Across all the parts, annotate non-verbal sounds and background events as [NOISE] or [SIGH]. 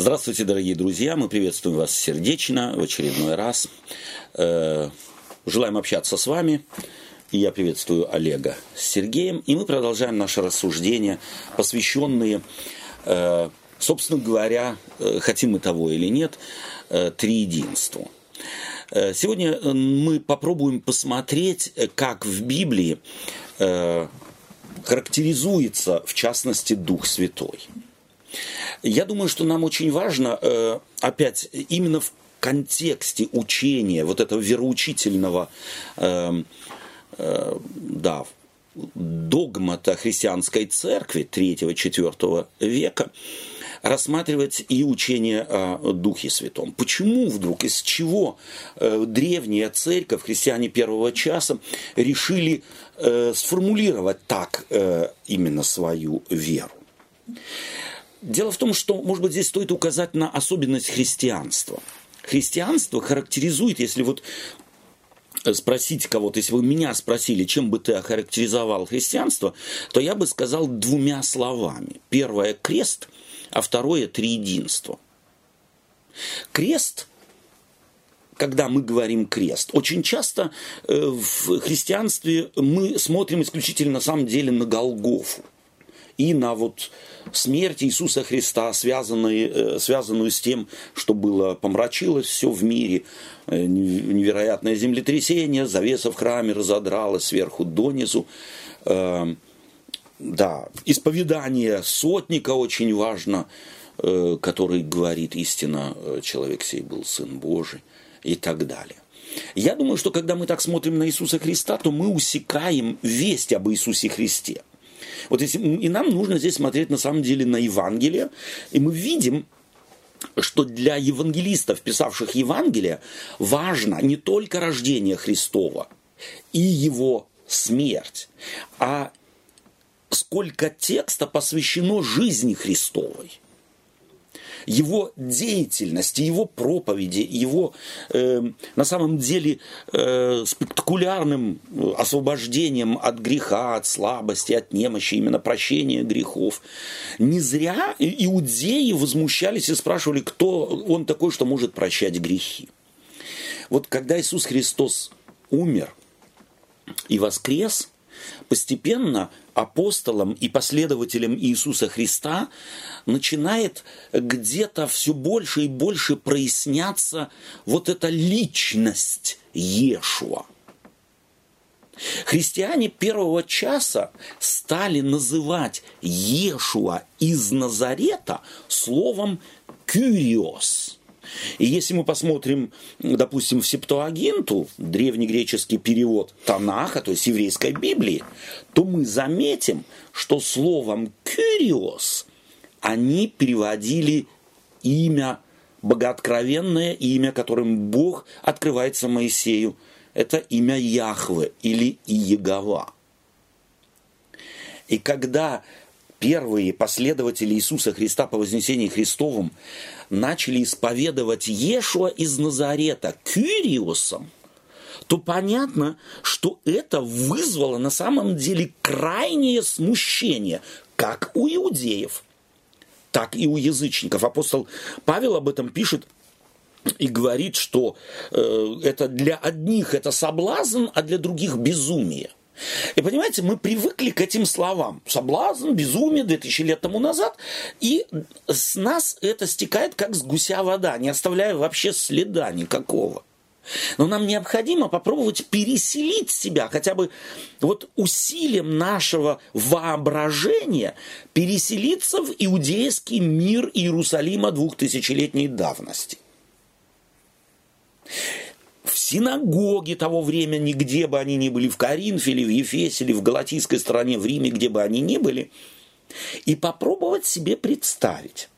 Здравствуйте, дорогие друзья. Мы приветствуем вас сердечно в очередной раз. Э, желаем общаться с вами. И я приветствую Олега с Сергеем. И мы продолжаем наши рассуждения, посвященные, э, собственно говоря, э, хотим мы того или нет, триединству. Сегодня мы попробуем посмотреть, как в Библии характеризуется, в частности, Дух Святой. Я думаю, что нам очень важно, э, опять, именно в контексте учения, вот этого вероучительного, эм, э, да, догмата христианской церкви 3-4 века, рассматривать и учение о Духе Святом. Почему вдруг, из чего э, древняя церковь, христиане первого часа, решили сформулировать так именно свою веру? Дело в том, что, может быть, здесь стоит указать на особенность христианства. Христианство характеризует, если вот э, спросить кого-то, если бы меня спросили, чем бы ты охарактеризовал христианство, то я бы сказал двумя словами. Первое – крест, а второе – триединство. Крест когда мы говорим крест. Очень часто э, в христианстве мы смотрим исключительно на самом деле на Голгофу и на вот смерть Иисуса Христа, связанную, э, связанную с тем, что было помрачилось все в мире, э, невероятное землетрясение, завеса в храме разодралась сверху донизу. Э, да, исповедание сотника очень важно, который говорит истина, человек сей был Сын Божий и так далее. Я думаю, что когда мы так смотрим на Иисуса Христа, то мы усекаем весть об Иисусе Христе. Вот если, и нам нужно здесь смотреть на самом деле на Евангелие, и мы видим, что для евангелистов, писавших Евангелие, важно не только рождение Христова и его смерть, а сколько текста посвящено жизни Христовой его деятельности, его проповеди, его э, на самом деле э, спектакулярным освобождением от греха, от слабости, от немощи, именно прощения грехов. Не зря иудеи возмущались и спрашивали, кто он такой, что может прощать грехи. Вот когда Иисус Христос умер и воскрес, постепенно апостолам и последователям Иисуса Христа начинает где-то все больше и больше проясняться вот эта личность Иешуа. Христиане первого часа стали называть Иешуа из Назарета словом «кюриос», и если мы посмотрим, допустим, в Септуагинту, древнегреческий перевод Танаха, то есть еврейской Библии, то мы заметим, что словом «кюриос» они переводили имя, богооткровенное имя, которым Бог открывается Моисею. Это имя Яхве или Иегова. И когда первые последователи Иисуса Христа по вознесении Христовым начали исповедовать Ешуа из Назарета Кюриусом, то понятно, что это вызвало на самом деле крайнее смущение, как у иудеев, так и у язычников. Апостол Павел об этом пишет и говорит, что э, это для одних это соблазн, а для других безумие. И понимаете, мы привыкли к этим словам. Соблазн, безумие 2000 лет тому назад. И с нас это стекает как с гуся вода, не оставляя вообще следа никакого. Но нам необходимо попробовать переселить себя хотя бы вот усилием нашего воображения переселиться в иудейский мир Иерусалима двухтысячелетней давности в синагоге того времени, где бы они ни были, в Коринфе или в Ефесе, или в Галатийской стране, в Риме, где бы они ни были, и попробовать себе представить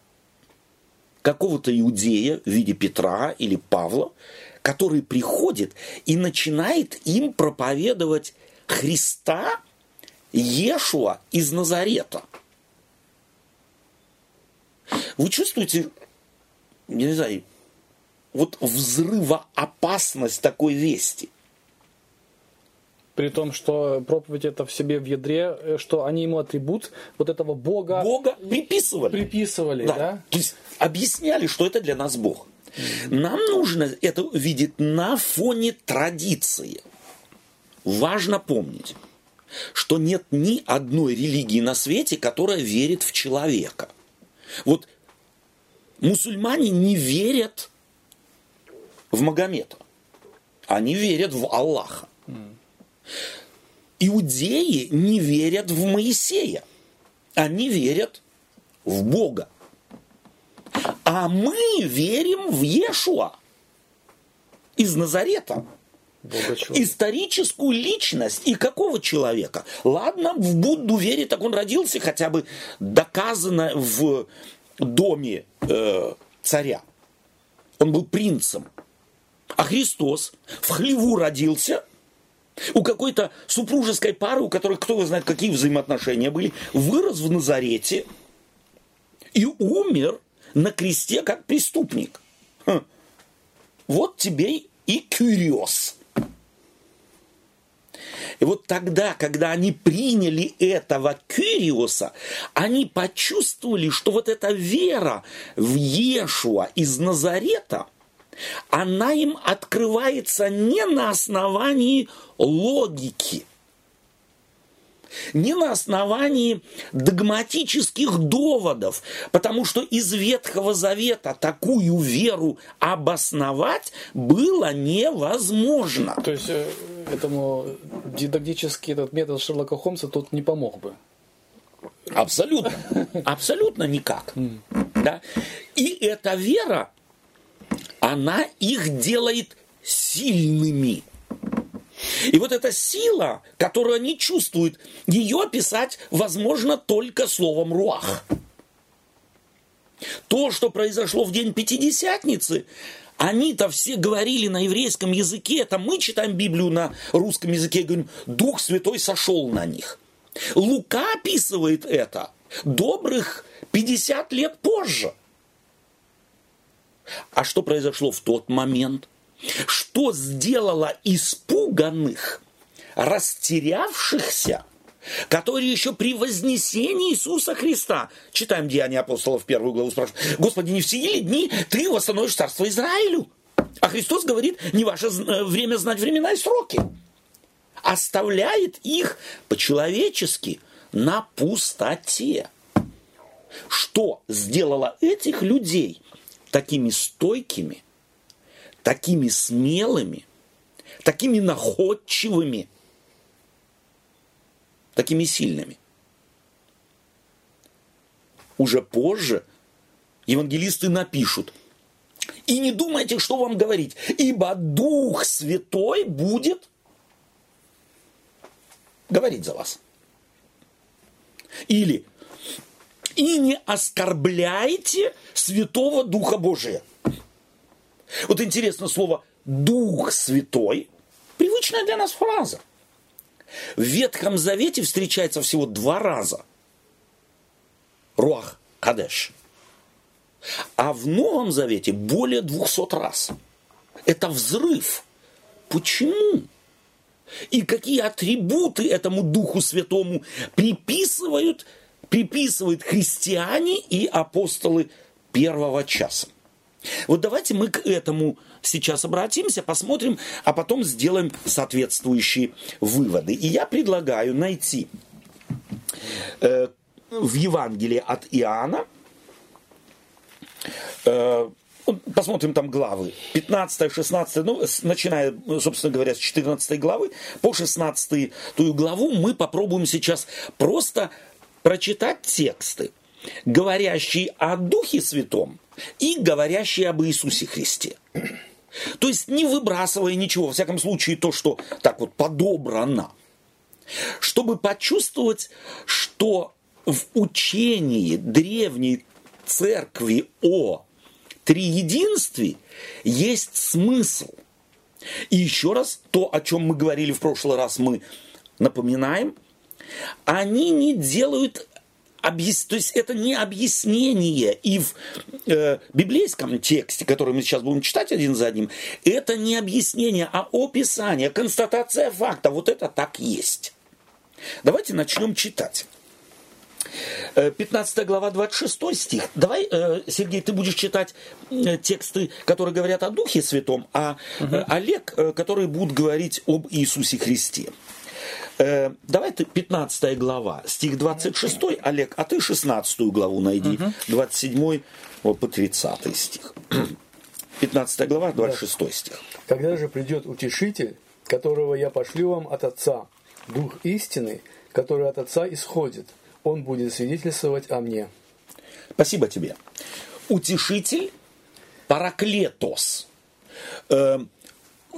какого-то иудея в виде Петра или Павла, который приходит и начинает им проповедовать Христа, Ешуа из Назарета. Вы чувствуете, не знаю, вот взрывоопасность такой вести. При том, что проповедь это в себе в ядре, э, что они ему атрибут вот этого Бога... Бога приписывали. Приписывали, да. да? То есть объясняли, что это для нас Бог. Нам нужно это видеть на фоне традиции. Важно помнить, что нет ни одной религии на свете, которая верит в человека. Вот мусульмане не верят в Магомета. Они верят в Аллаха. Иудеи не верят в Моисея. Они верят в Бога. А мы верим в Иешуа из Назарета. Историческую личность. И какого человека? Ладно, в Будду верит, так он родился хотя бы доказано в доме э, царя. Он был принцем. А Христос в хлеву родился, у какой-то супружеской пары, у которой кто его знает, какие взаимоотношения были, вырос в Назарете и умер на кресте как преступник. Хм. Вот тебе и кюриоз. И вот тогда, когда они приняли этого Кюриоса, они почувствовали, что вот эта вера в Иешуа из Назарета, она им открывается не на основании логики – не на основании догматических доводов, потому что из Ветхого Завета такую веру обосновать было невозможно. То есть э, этому дидактический этот метод Шерлока Холмса тут не помог бы? Абсолютно. Абсолютно никак. Да? И эта вера, она их делает сильными. И вот эта сила, которую они чувствуют, ее описать возможно только словом руах. То, что произошло в день Пятидесятницы, они-то все говорили на еврейском языке, это мы читаем Библию на русском языке и говорим, Дух Святой сошел на них. Лука описывает это добрых 50 лет позже. А что произошло в тот момент? что сделало испуганных, растерявшихся, которые еще при вознесении Иисуса Христа, читаем Деяния апостолов, первую главу, спрашивают, Господи, не все ли дни Ты восстановишь царство Израилю? А Христос говорит, не ваше э, время знать времена и сроки. Оставляет их по-человечески на пустоте. Что сделало этих людей такими стойкими – такими смелыми, такими находчивыми, такими сильными. Уже позже евангелисты напишут, и не думайте, что вам говорить, ибо Дух Святой будет говорить за вас. Или и не оскорбляйте Святого Духа Божия. Вот интересно слово «Дух Святой» – привычная для нас фраза. В Ветхом Завете встречается всего два раза. Руах Кадеш. А в Новом Завете более двухсот раз. Это взрыв. Почему? И какие атрибуты этому Духу Святому приписывают, приписывают христиане и апостолы первого часа? Вот давайте мы к этому сейчас обратимся, посмотрим, а потом сделаем соответствующие выводы. И я предлагаю найти э, в Евангелии от Иоанна, э, посмотрим там главы, 15, 16, ну, начиная, собственно говоря, с 14 главы по 16 ту главу, мы попробуем сейчас просто прочитать тексты, говорящие о Духе Святом, и говорящие об Иисусе Христе. То есть не выбрасывая ничего, во всяком случае то, что так вот подобрано, чтобы почувствовать, что в учении древней церкви о триединстве есть смысл. И еще раз, то, о чем мы говорили в прошлый раз, мы напоминаем, они не делают объяс... то есть это не объяснение. И в э, библейском тексте, который мы сейчас будем читать один за одним, это не объяснение, а описание, констатация факта. Вот это так есть. Давайте начнем читать. 15 э, глава, 26 стих. Давай, э, Сергей, ты будешь читать э, тексты, которые говорят о Духе Святом, а угу. Олег, который будет говорить об Иисусе Христе. Давай ты 15 глава, стих 26, Олег, а ты 16 главу найди, угу. 27 вот, по 30 стих. [CLEARS THROAT] 15 глава, 26 да. стих. Когда же придет утешитель, которого я пошлю вам от Отца, Дух истины, который от Отца исходит – он будет свидетельствовать о мне. Спасибо тебе. Утешитель, параклетос. Э,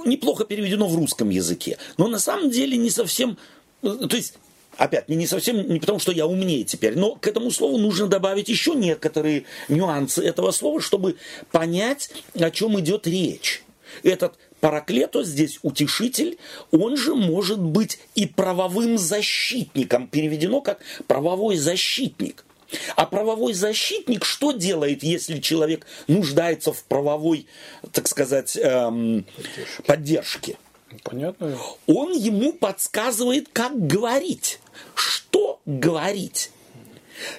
неплохо переведено в русском языке, но на самом деле не совсем... Э, то есть Опять, не, совсем, не потому что я умнее теперь, но к этому слову нужно добавить еще некоторые нюансы этого слова, чтобы понять, о чем идет речь. Этот Параклетос здесь утешитель, он же может быть и правовым защитником, переведено как правовой защитник. А правовой защитник что делает, если человек нуждается в правовой, так сказать, эм, поддержке? Понятно. Он ему подсказывает, как говорить, что говорить.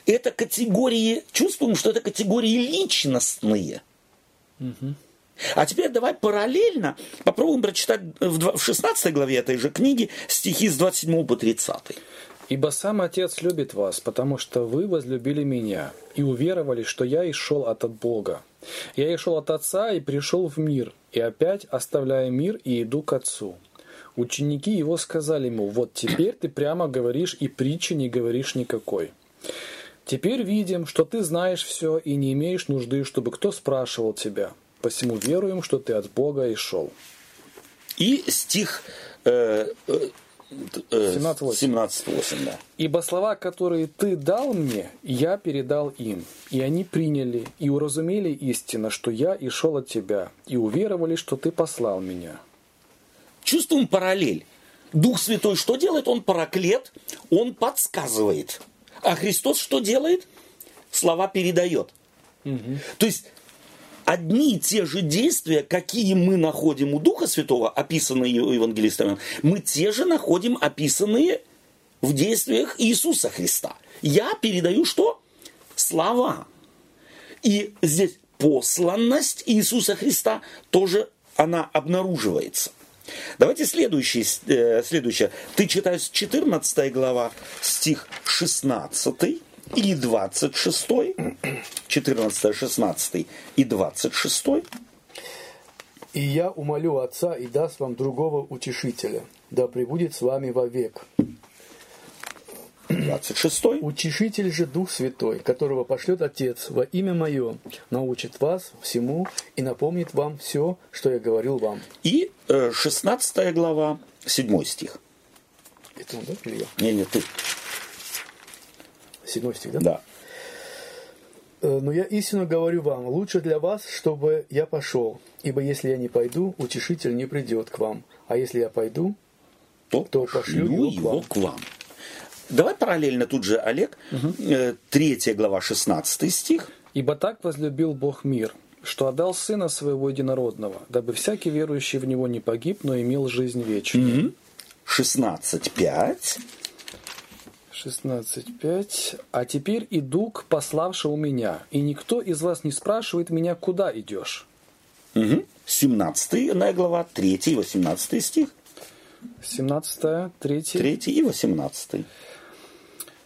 Это категории, чувствуем, что это категории личностные. Угу. А теперь давай параллельно попробуем прочитать в 16 главе этой же книги стихи с 27 по 30. «Ибо сам Отец любит вас, потому что вы возлюбили меня и уверовали, что я исшел от Бога. Я исшел от Отца и пришел в мир, и опять оставляю мир и иду к Отцу». Ученики его сказали ему, вот теперь ты прямо говоришь и притчи не говоришь никакой. Теперь видим, что ты знаешь все и не имеешь нужды, чтобы кто спрашивал тебя – посему веруем, что ты от Бога и шел. И стих э, э, 17.8. да. «Ибо слова, которые ты дал мне, я передал им, и они приняли и уразумели истинно, что я и шел от тебя, и уверовали, что ты послал меня». Чувствуем параллель. Дух Святой что делает? Он параклет, он подсказывает. А Христос что делает? Слова передает. Угу. То есть одни и те же действия, какие мы находим у Духа Святого, описанные евангелистами, мы те же находим описанные в действиях Иисуса Христа. Я передаю что? Слова. И здесь посланность Иисуса Христа тоже она обнаруживается. Давайте следующий, э, следующее. Ты читаешь 14 глава, стих 16 и 26, 14, 16 и 26. «И я умолю Отца и даст вам другого утешителя, да пребудет с вами вовек». 26. Утешитель же Дух Святой, которого пошлет Отец во имя Мое, научит вас всему и напомнит вам все, что я говорил вам. И 16 э, глава, 7 стих. Это он, да, или я? Не, не, ты. Седьмой стих, да? Да. «Э, но я истинно говорю вам, лучше для вас, чтобы я пошел, ибо если я не пойду, утешитель не придет к вам, а если я пойду, то, то пошлю его, его к вам. Давай параллельно тут же, Олег, угу. 3 глава, 16 стих. «Ибо так возлюбил Бог мир, что отдал Сына Своего Единородного, дабы всякий верующий в Него не погиб, но имел жизнь вечную». Угу. 16.5. 16.5. «А теперь иду к пославшему меня, и никто из вас не спрашивает меня, куда идешь». Угу. 17 глава, 3 и 18 стих. 17, 3. 3 и 18.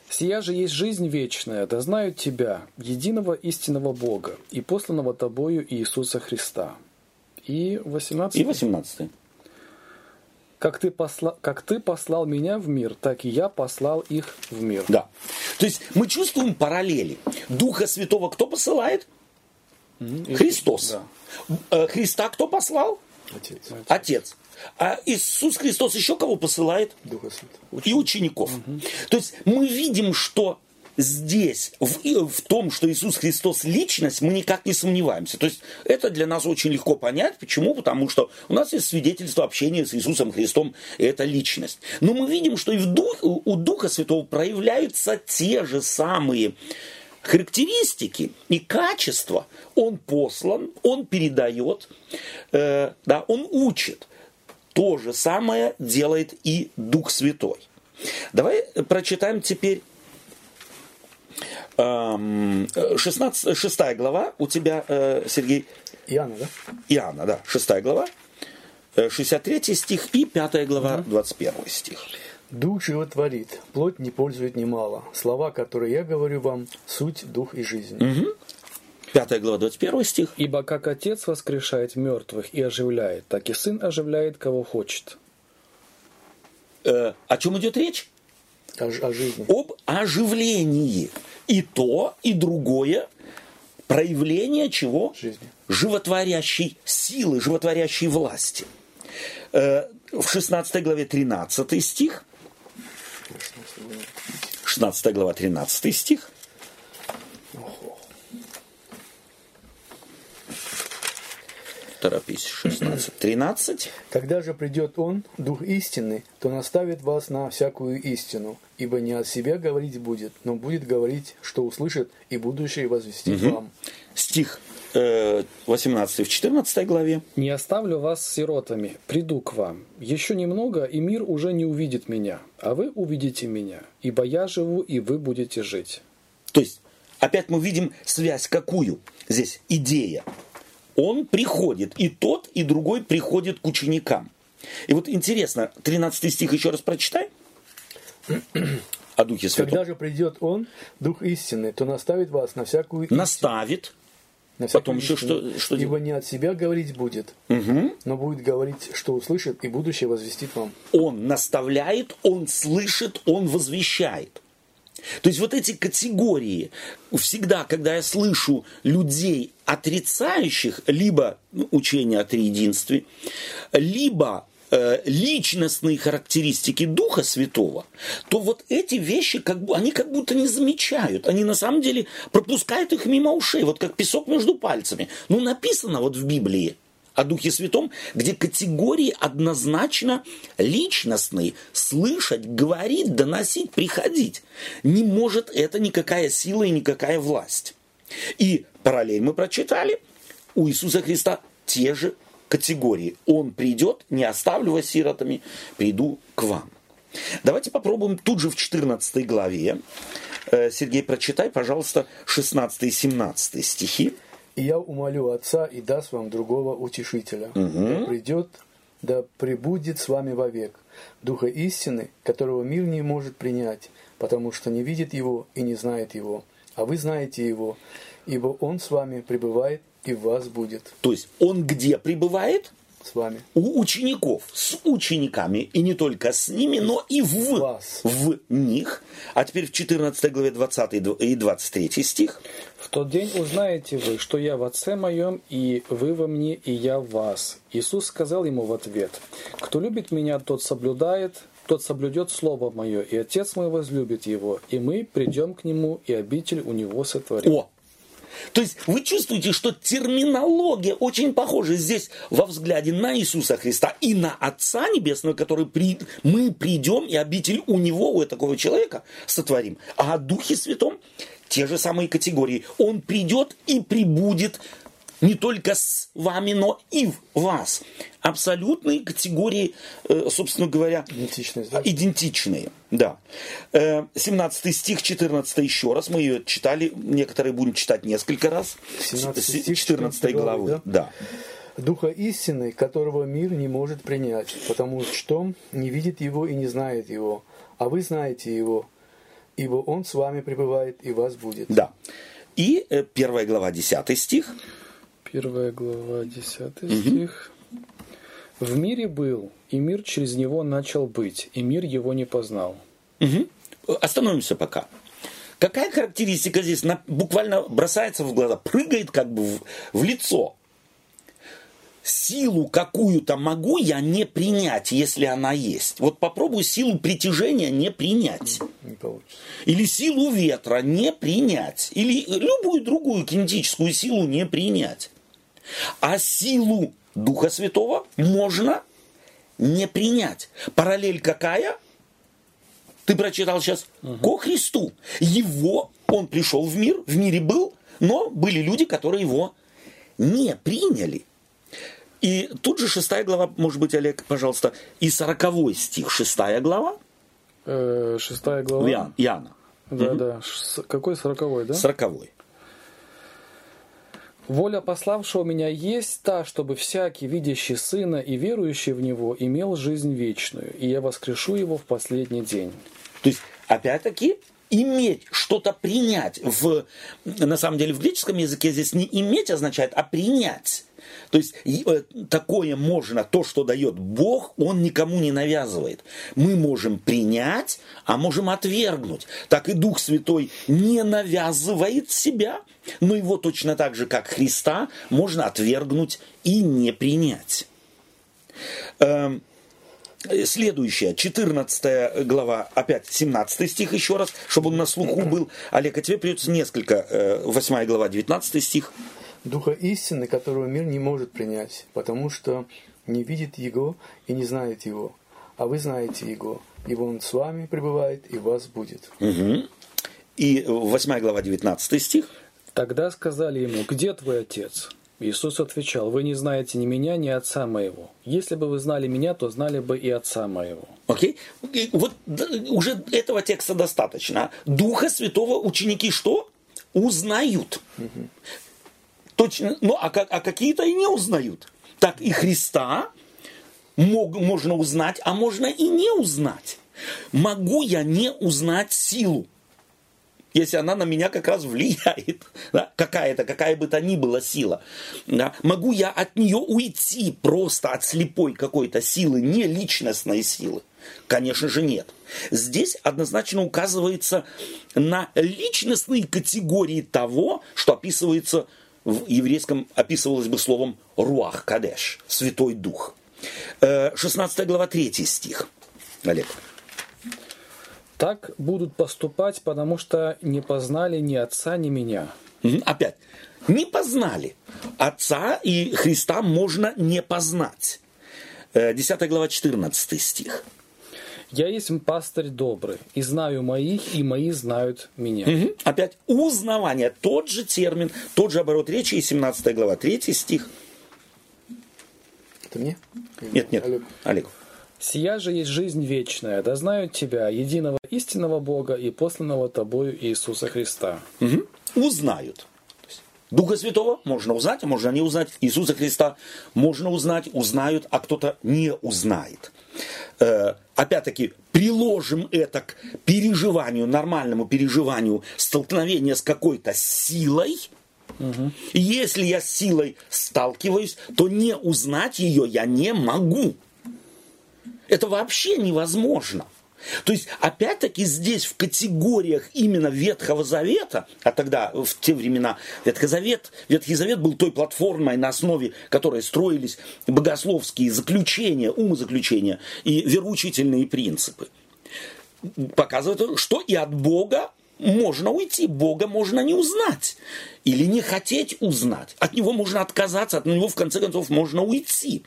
«Сия же есть жизнь вечная, да знают Тебя, единого истинного Бога, и посланного Тобою Иисуса Христа». И 18. И 18 как ты, посла, как ты послал меня в мир, так и я послал их в мир. Да. То есть мы чувствуем параллели. Духа Святого кто посылает? Mm-hmm. Христос. Да. Э, Христа кто послал? Отец. Отец. А Иисус Христос еще кого посылает? Духа Святого. И учеников. Угу. То есть мы видим, что здесь, в, в том, что Иисус Христос личность, мы никак не сомневаемся. То есть это для нас очень легко понять. Почему? Потому что у нас есть свидетельство общения с Иисусом Христом, и это личность. Но мы видим, что и в дух, у Духа Святого проявляются те же самые характеристики и качества. Он послан, он передает, э, да, он учит. То же самое делает и Дух Святой. Давай прочитаем теперь 16, 6 глава у тебя, э, Сергей. Иоанна, да? Иоанна, да, 6 глава, 63 э, стих и 5 глава, 21 стих. Дух животворит, плоть не пользует немало. Слова, которые я говорю вам, суть, дух и жизнь. Угу. 5 глава, 21 стих. «Ибо как Отец воскрешает мертвых и оживляет, так и Сын оживляет, кого хочет». Э, о чем идет речь? О, о жизни. Об оживлении. И то, и другое проявление чего? Жизни. Животворящей силы, животворящей власти. Э, в 16 главе 13 стих. 16 глава 13 стих. Торопись, 16, 13. Когда же придет Он, Дух истины, то наставит вас на всякую истину, ибо не от себя говорить будет, но будет говорить, что услышит, и будущее возвестит угу. вам. Стих 18 э, в 14 главе. «Не оставлю вас сиротами, приду к вам. Еще немного, и мир уже не увидит меня, а вы увидите меня, ибо я живу, и вы будете жить». То есть, опять мы видим связь какую? Здесь идея он приходит, и тот, и другой приходит к ученикам. И вот интересно, 13 стих еще раз прочитай. О Духе Святом. Когда же придет Он, Дух истины, то наставит вас на всякую истину. Наставит. На Потом еще что, что Ибо не от себя говорить будет, угу. но будет говорить, что услышит, и будущее возвестит вам. Он наставляет, он слышит, он возвещает. То есть вот эти категории, всегда, когда я слышу людей, отрицающих либо учение о триединстве, либо э, личностные характеристики Духа Святого, то вот эти вещи, как бы, они как будто не замечают. Они на самом деле пропускают их мимо ушей, вот как песок между пальцами. Ну, написано вот в Библии – о Духе Святом, где категории однозначно личностные. Слышать, говорить, доносить, приходить. Не может это никакая сила и никакая власть. И параллель мы прочитали. У Иисуса Христа те же категории. Он придет, не оставлю вас сиротами, приду к вам. Давайте попробуем тут же в 14 главе. Э, Сергей, прочитай, пожалуйста, 16 и 17 стихи. И я умолю Отца и даст вам другого утешителя. Угу. Да придет, да пребудет с вами вовек. Духа истины, которого мир не может принять, потому что не видит его и не знает его. А вы знаете его, ибо он с вами пребывает и в вас будет. То есть он где пребывает? С вами. У учеников, с учениками, и не только с ними, но и в, Вас. в них. А теперь в 14 главе 20 и 23 стих. «В тот день узнаете вы, что я в Отце моем, и вы во мне, и я в вас». Иисус сказал ему в ответ, «Кто любит меня, тот соблюдает, тот соблюдет Слово Мое, и Отец мой возлюбит его, и мы придем к нему, и обитель у него сотворим». О, то есть вы чувствуете, что терминология очень похожа здесь во взгляде на Иисуса Христа и на Отца Небесного, который при... мы придем и обитель у Него, у такого человека сотворим. А о Духе Святом те же самые категории. Он придет и прибудет не только с вами, но и в вас. Абсолютные категории, э, собственно говоря, идентичные. Да? идентичные. Да. 17 э, стих, 14 еще раз. Мы ее читали, некоторые будем читать несколько раз. 17 стих, 14 главы. Да? да. Духа истины, которого мир не может принять, потому что не видит его и не знает его. А вы знаете его, ибо он с вами пребывает и вас будет. Да. И э, первая глава, 10 стих. Первая глава, 10 стих. В мире был, и мир через него начал быть, и мир его не познал. Угу. Остановимся пока. Какая характеристика здесь буквально бросается в глаза, прыгает как бы в, в лицо? силу какую-то могу я не принять, если она есть. Вот попробуй силу притяжения не принять. Не получится. Или силу ветра не принять. Или любую другую кинетическую силу не принять. А силу Духа Святого можно не принять. Параллель какая? Ты прочитал сейчас ко Христу. Его, он пришел в мир, в мире был, но были люди, которые его не приняли. И тут же шестая глава, может быть, Олег, пожалуйста, и сороковой стих, шестая глава, Э, шестая глава. Иоанн- Иоанна, Да, да. Ш- Какой сороковой, да? сороковой. Воля пославшего меня есть та, чтобы всякий, видящий Сына и верующий в Него, имел жизнь вечную, и я воскрешу его в последний день. То есть, опять-таки, иметь, что-то принять. В, на самом деле, в греческом языке здесь не иметь означает, а принять. То есть э, такое можно, то, что дает Бог, Он никому не навязывает. Мы можем принять, а можем отвергнуть. Так и Дух Святой не навязывает себя, но его точно так же, как Христа, можно отвергнуть и не принять. Эм, Следующая, 14 глава, опять 17 стих еще раз, чтобы он на слуху был. Олег, а тебе придется несколько, э, 8 глава, 19 стих. Духа истины, которого мир не может принять, потому что не видит Его и не знает Его. А вы знаете Его, ибо Он с вами пребывает и вас будет. И 8 глава, 19 стих. Тогда сказали ему, где твой отец? Иисус отвечал, вы не знаете ни меня, ни отца моего. Если бы вы знали меня, то знали бы и отца моего. Окей? И вот уже этого текста достаточно. Духа Святого ученики что? Узнают. Точно. Ну, а, а какие-то и не узнают. Так и Христа мог- можно узнать, а можно и не узнать. Могу я не узнать силу? Если она на меня как раз влияет, [LAUGHS] да, какая-то, какая бы то ни была сила. Да, могу я от нее уйти просто от слепой какой-то силы, не личностной силы? Конечно же нет. Здесь однозначно указывается на личностные категории того, что описывается в еврейском, описывалось бы словом руах кадеш, Святой Дух. Э, 16 глава, 3 стих. Олег. Так будут поступать, потому что не познали ни отца, ни меня. Опять. Не познали. Отца и Христа можно не познать. Э, 10 глава, 14 стих. Я есть пастырь добрый, и знаю моих, и мои знают меня. Мгм. Опять узнавание. Тот же термин, тот же оборот речи. И 17 глава, 3 стих. Это мне? Нет, нет. Олег. Олег. Сия же есть жизнь вечная, да знают тебя, единого истинного Бога и посланного тобою Иисуса Христа. Мгм. Узнают. Духа Святого можно узнать, а можно не узнать. Иисуса Христа можно узнать, узнают, а кто-то не узнает. Э, опять-таки, приложим это к переживанию, нормальному переживанию столкновения с какой-то силой. И Если я с силой сталкиваюсь, то не узнать ее я не могу. Это вообще невозможно. То есть, опять-таки, здесь в категориях именно Ветхого Завета, а тогда в те времена Ветхий Завет, Ветхий Завет был той платформой, на основе которой строились богословские заключения, умозаключения и вероучительные принципы. Показывает, что и от Бога можно уйти, Бога можно не узнать или не хотеть узнать. От него можно отказаться, от него в конце концов можно уйти.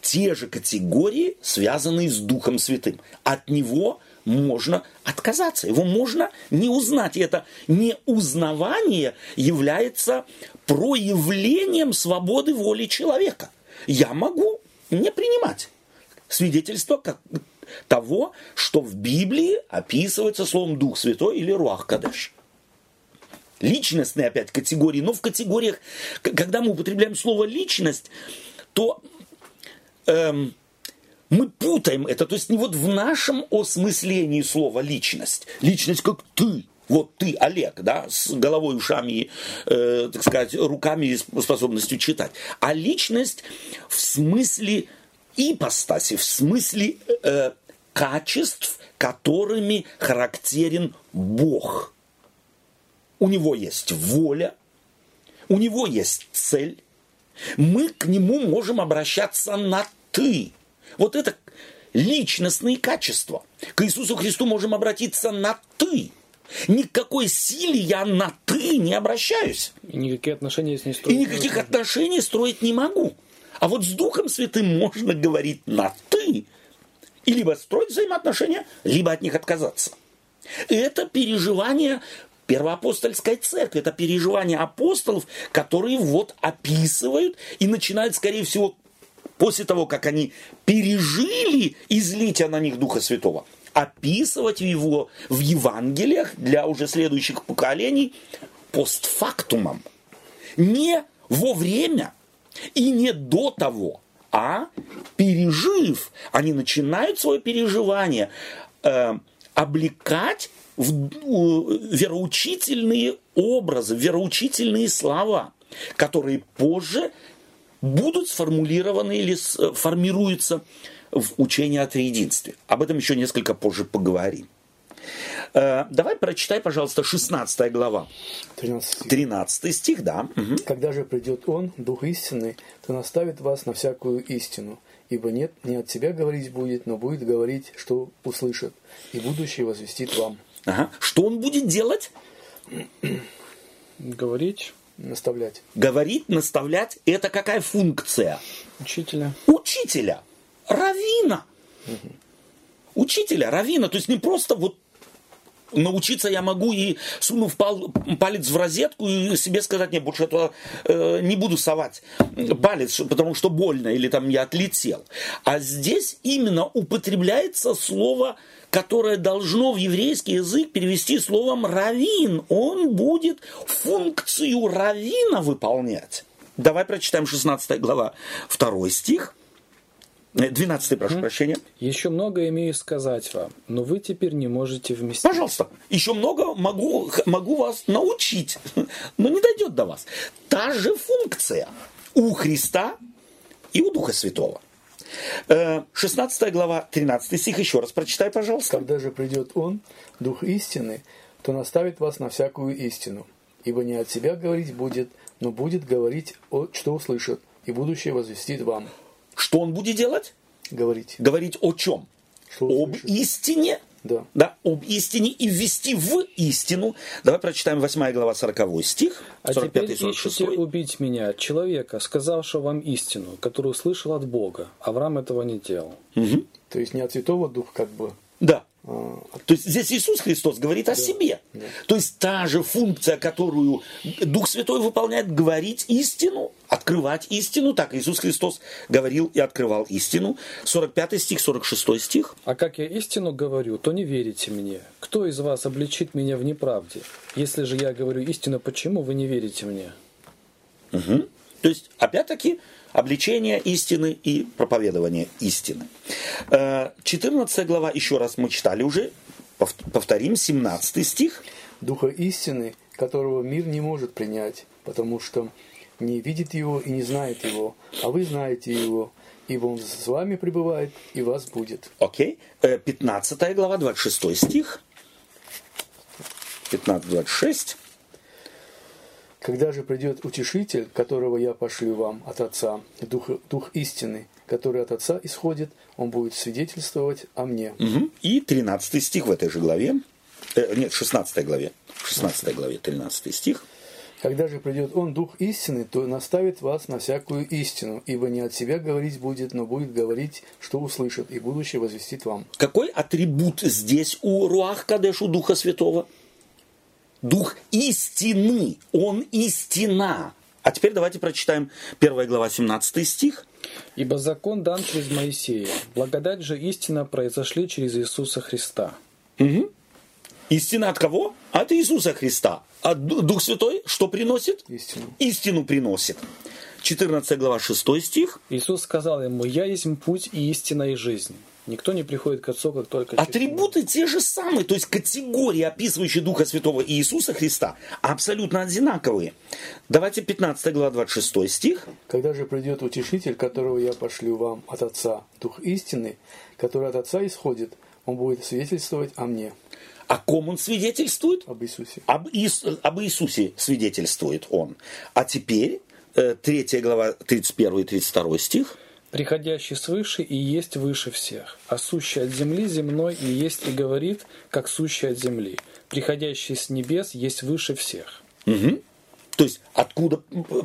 Те же категории, связанные с Духом Святым. От него можно отказаться, его можно не узнать. И это неузнавание является проявлением свободы воли человека. Я могу не принимать свидетельство как того, что в Библии описывается словом Дух Святой или Руах Кадеш. Личностные опять категории, но в категориях, когда мы употребляем слово личность, то эм, мы путаем это. То есть не вот в нашем осмыслении слова личность. Личность как ты. Вот ты, Олег, да, с головой, ушами, э, так сказать, руками и способностью читать. А личность в смысле ипостаси, в смысле э, качеств, которыми характерен Бог. У него есть воля, у него есть цель, Мы к нему можем обращаться на «ты». Вот это личностные качества. К Иисусу Христу можем обратиться на «ты». Ни к какой силе я на «ты» не обращаюсь. И никакие отношения с ней строить И никаких отношений строить не могу. А вот с Духом Святым можно говорить на «ты». И либо строить взаимоотношения, либо от них отказаться. Это переживание первоапостольской церкви. Это переживание апостолов, которые вот описывают и начинают, скорее всего, после того, как они пережили излитие на них Духа Святого, описывать его в Евангелиях для уже следующих поколений постфактумом. Не во время и не до того, а пережив, они начинают свое переживание э, облекать в вероучительные образы, вероучительные слова, которые позже будут сформулированы или формируются в учении о триединстве. Об этом еще несколько позже поговорим. Э, давай прочитай, пожалуйста, 16 глава. 13 стих. 13 стих, да. Угу. Когда же придет Он, Дух истины, то наставит вас на всякую истину. Ибо нет, не от себя говорить будет, но будет говорить, что услышит, и будущее возвестит вам. Ага. Что он будет делать? Говорить Наставлять. Говорить, наставлять – это какая функция? учителя. Учителя, равина. Учителя, равина. То есть не просто вот научиться я могу и сунув пал, палец в розетку и себе сказать, нет, больше этого э, не буду совать палец, потому что больно или там я отлетел. А здесь именно употребляется слово, которое должно в еврейский язык перевести словом равин. Он будет функцию равина выполнять. Давай прочитаем 16 глава, 2 стих. 12 прошу mm. прощения. Еще много имею сказать вам, но вы теперь не можете вместить. Пожалуйста, еще много могу, могу вас научить, но не дойдет до вас. Та же функция у Христа и у Духа Святого. 16 э, глава, 13 стих, еще раз прочитай, пожалуйста. Когда же придет Он, Дух истины, то наставит вас на всякую истину. Ибо не от себя говорить будет, но будет говорить, что услышит, и будущее возвестит вам. Что он будет делать? Говорить. Говорить о чем? Что об услышит. истине. Да. да, об истине и ввести в истину. Давай прочитаем 8 глава 40 стих, А 45 теперь 46. ищете убить меня, человека, сказавшего вам истину, которую слышал от Бога. Авраам этого не делал. Мгм. То есть не от Святого Духа, как бы, Да. А То есть здесь Иисус Христос говорит о себе. да. То есть та же функция, которую Дух Святой выполняет, говорить истину, открывать истину, так Иисус Христос говорил и открывал истину. 45 стих, 46 стих. А как я истину говорю, то не верите мне. Кто из вас обличит меня в неправде? Если же я говорю истину, почему вы не верите мне? Мгм. То есть, опять-таки, обличение истины и проповедование истины. Э, 14 глава, еще раз мы читали уже, пов- повторим, 17 стих. Духа истины, которого мир не может принять, потому что не видит его и не знает его, а вы знаете его, ибо он с вами пребывает и вас будет. Окей. Э, 15 глава, 26 стих. 15-26. Когда же придет утешитель, которого я пошлю вам от Отца, Дух, Дух истины, который от Отца исходит, он будет свидетельствовать о мне. Мгм. И 13 стих в этой же главе. Э, нет, 16 главе. 16 главе, 13 стих. Когда же придет он, Дух истины, то наставит вас на всякую истину, ибо не от себя говорить будет, но будет говорить, что услышит, и будущее возвестит вам. Какой атрибут здесь у Руах Кадеш, у Духа Святого? Дух истины. Он истина. А теперь давайте прочитаем 1 глава, 17 стих. Ибо закон дан через Моисея, благодать же истина произошли через Иисуса Христа. Истина от кого? От Иисуса Христа. А Ду- Дух Святой что приносит? Истину. Истину приносит. 14 глава, 6 стих. Иисус сказал ему, «Я есть путь и истина и жизнь. Никто не приходит к Отцу, как только через Атрибуты те же самые, то есть категории, описывающие Духа Святого и Иисуса Христа, абсолютно одинаковые. Давайте 15 глава, 26 стих. Когда же придет утешитель, которого я пошлю вам от Отца, Дух истины, который от Отца исходит, он будет свидетельствовать о мне, О ком он свидетельствует? об Иисусе. Об, Ис- об Иисусе свидетельствует он. А теперь э, 3 глава, 31 и 32 стих. Приходящий свыше и есть выше всех, а сущий от земли земной и есть и говорит, как сущий от земли, приходящий с небес есть выше всех. Мгм. То есть, откуда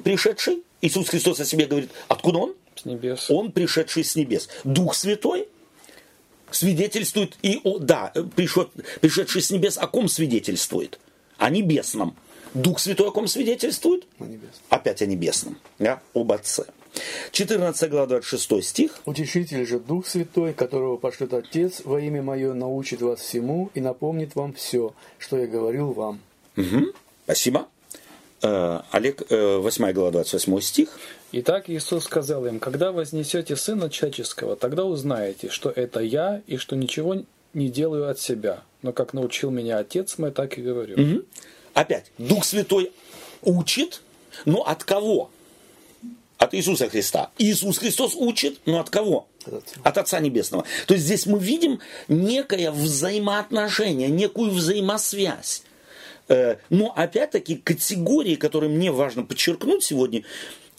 пришедший? Иисус Христос о себе говорит, откуда он? С небес. Он пришедший с небес. Дух Святой свидетельствует, и, о, да, пришед, пришедший с небес о ком свидетельствует? О небесном. Дух Святой о ком свидетельствует? О небесном. Опять о небесном, да, об Отце. 14 глава, 26 стих. Утешитель же Дух Святой, которого пошлет Отец во имя Мое, научит вас всему и напомнит вам все, что я говорил вам. Мгм. Спасибо. Э, Олег, э, 8 глава, 28 стих. Итак, Иисус сказал им, когда вознесете Сына Человеческого, тогда узнаете, что это Я и что ничего не делаю от себя, но как научил меня Отец мой, так и говорю. Мгм. Опять, Дух Святой учит, но от кого? От Иисуса Христа. Иисус Христос учит, но от кого? От Отца. От Отца Небесного. То есть здесь мы видим некое взаимоотношение, некую взаимосвязь. Э, Но опять-таки категории, которые мне важно подчеркнуть сегодня,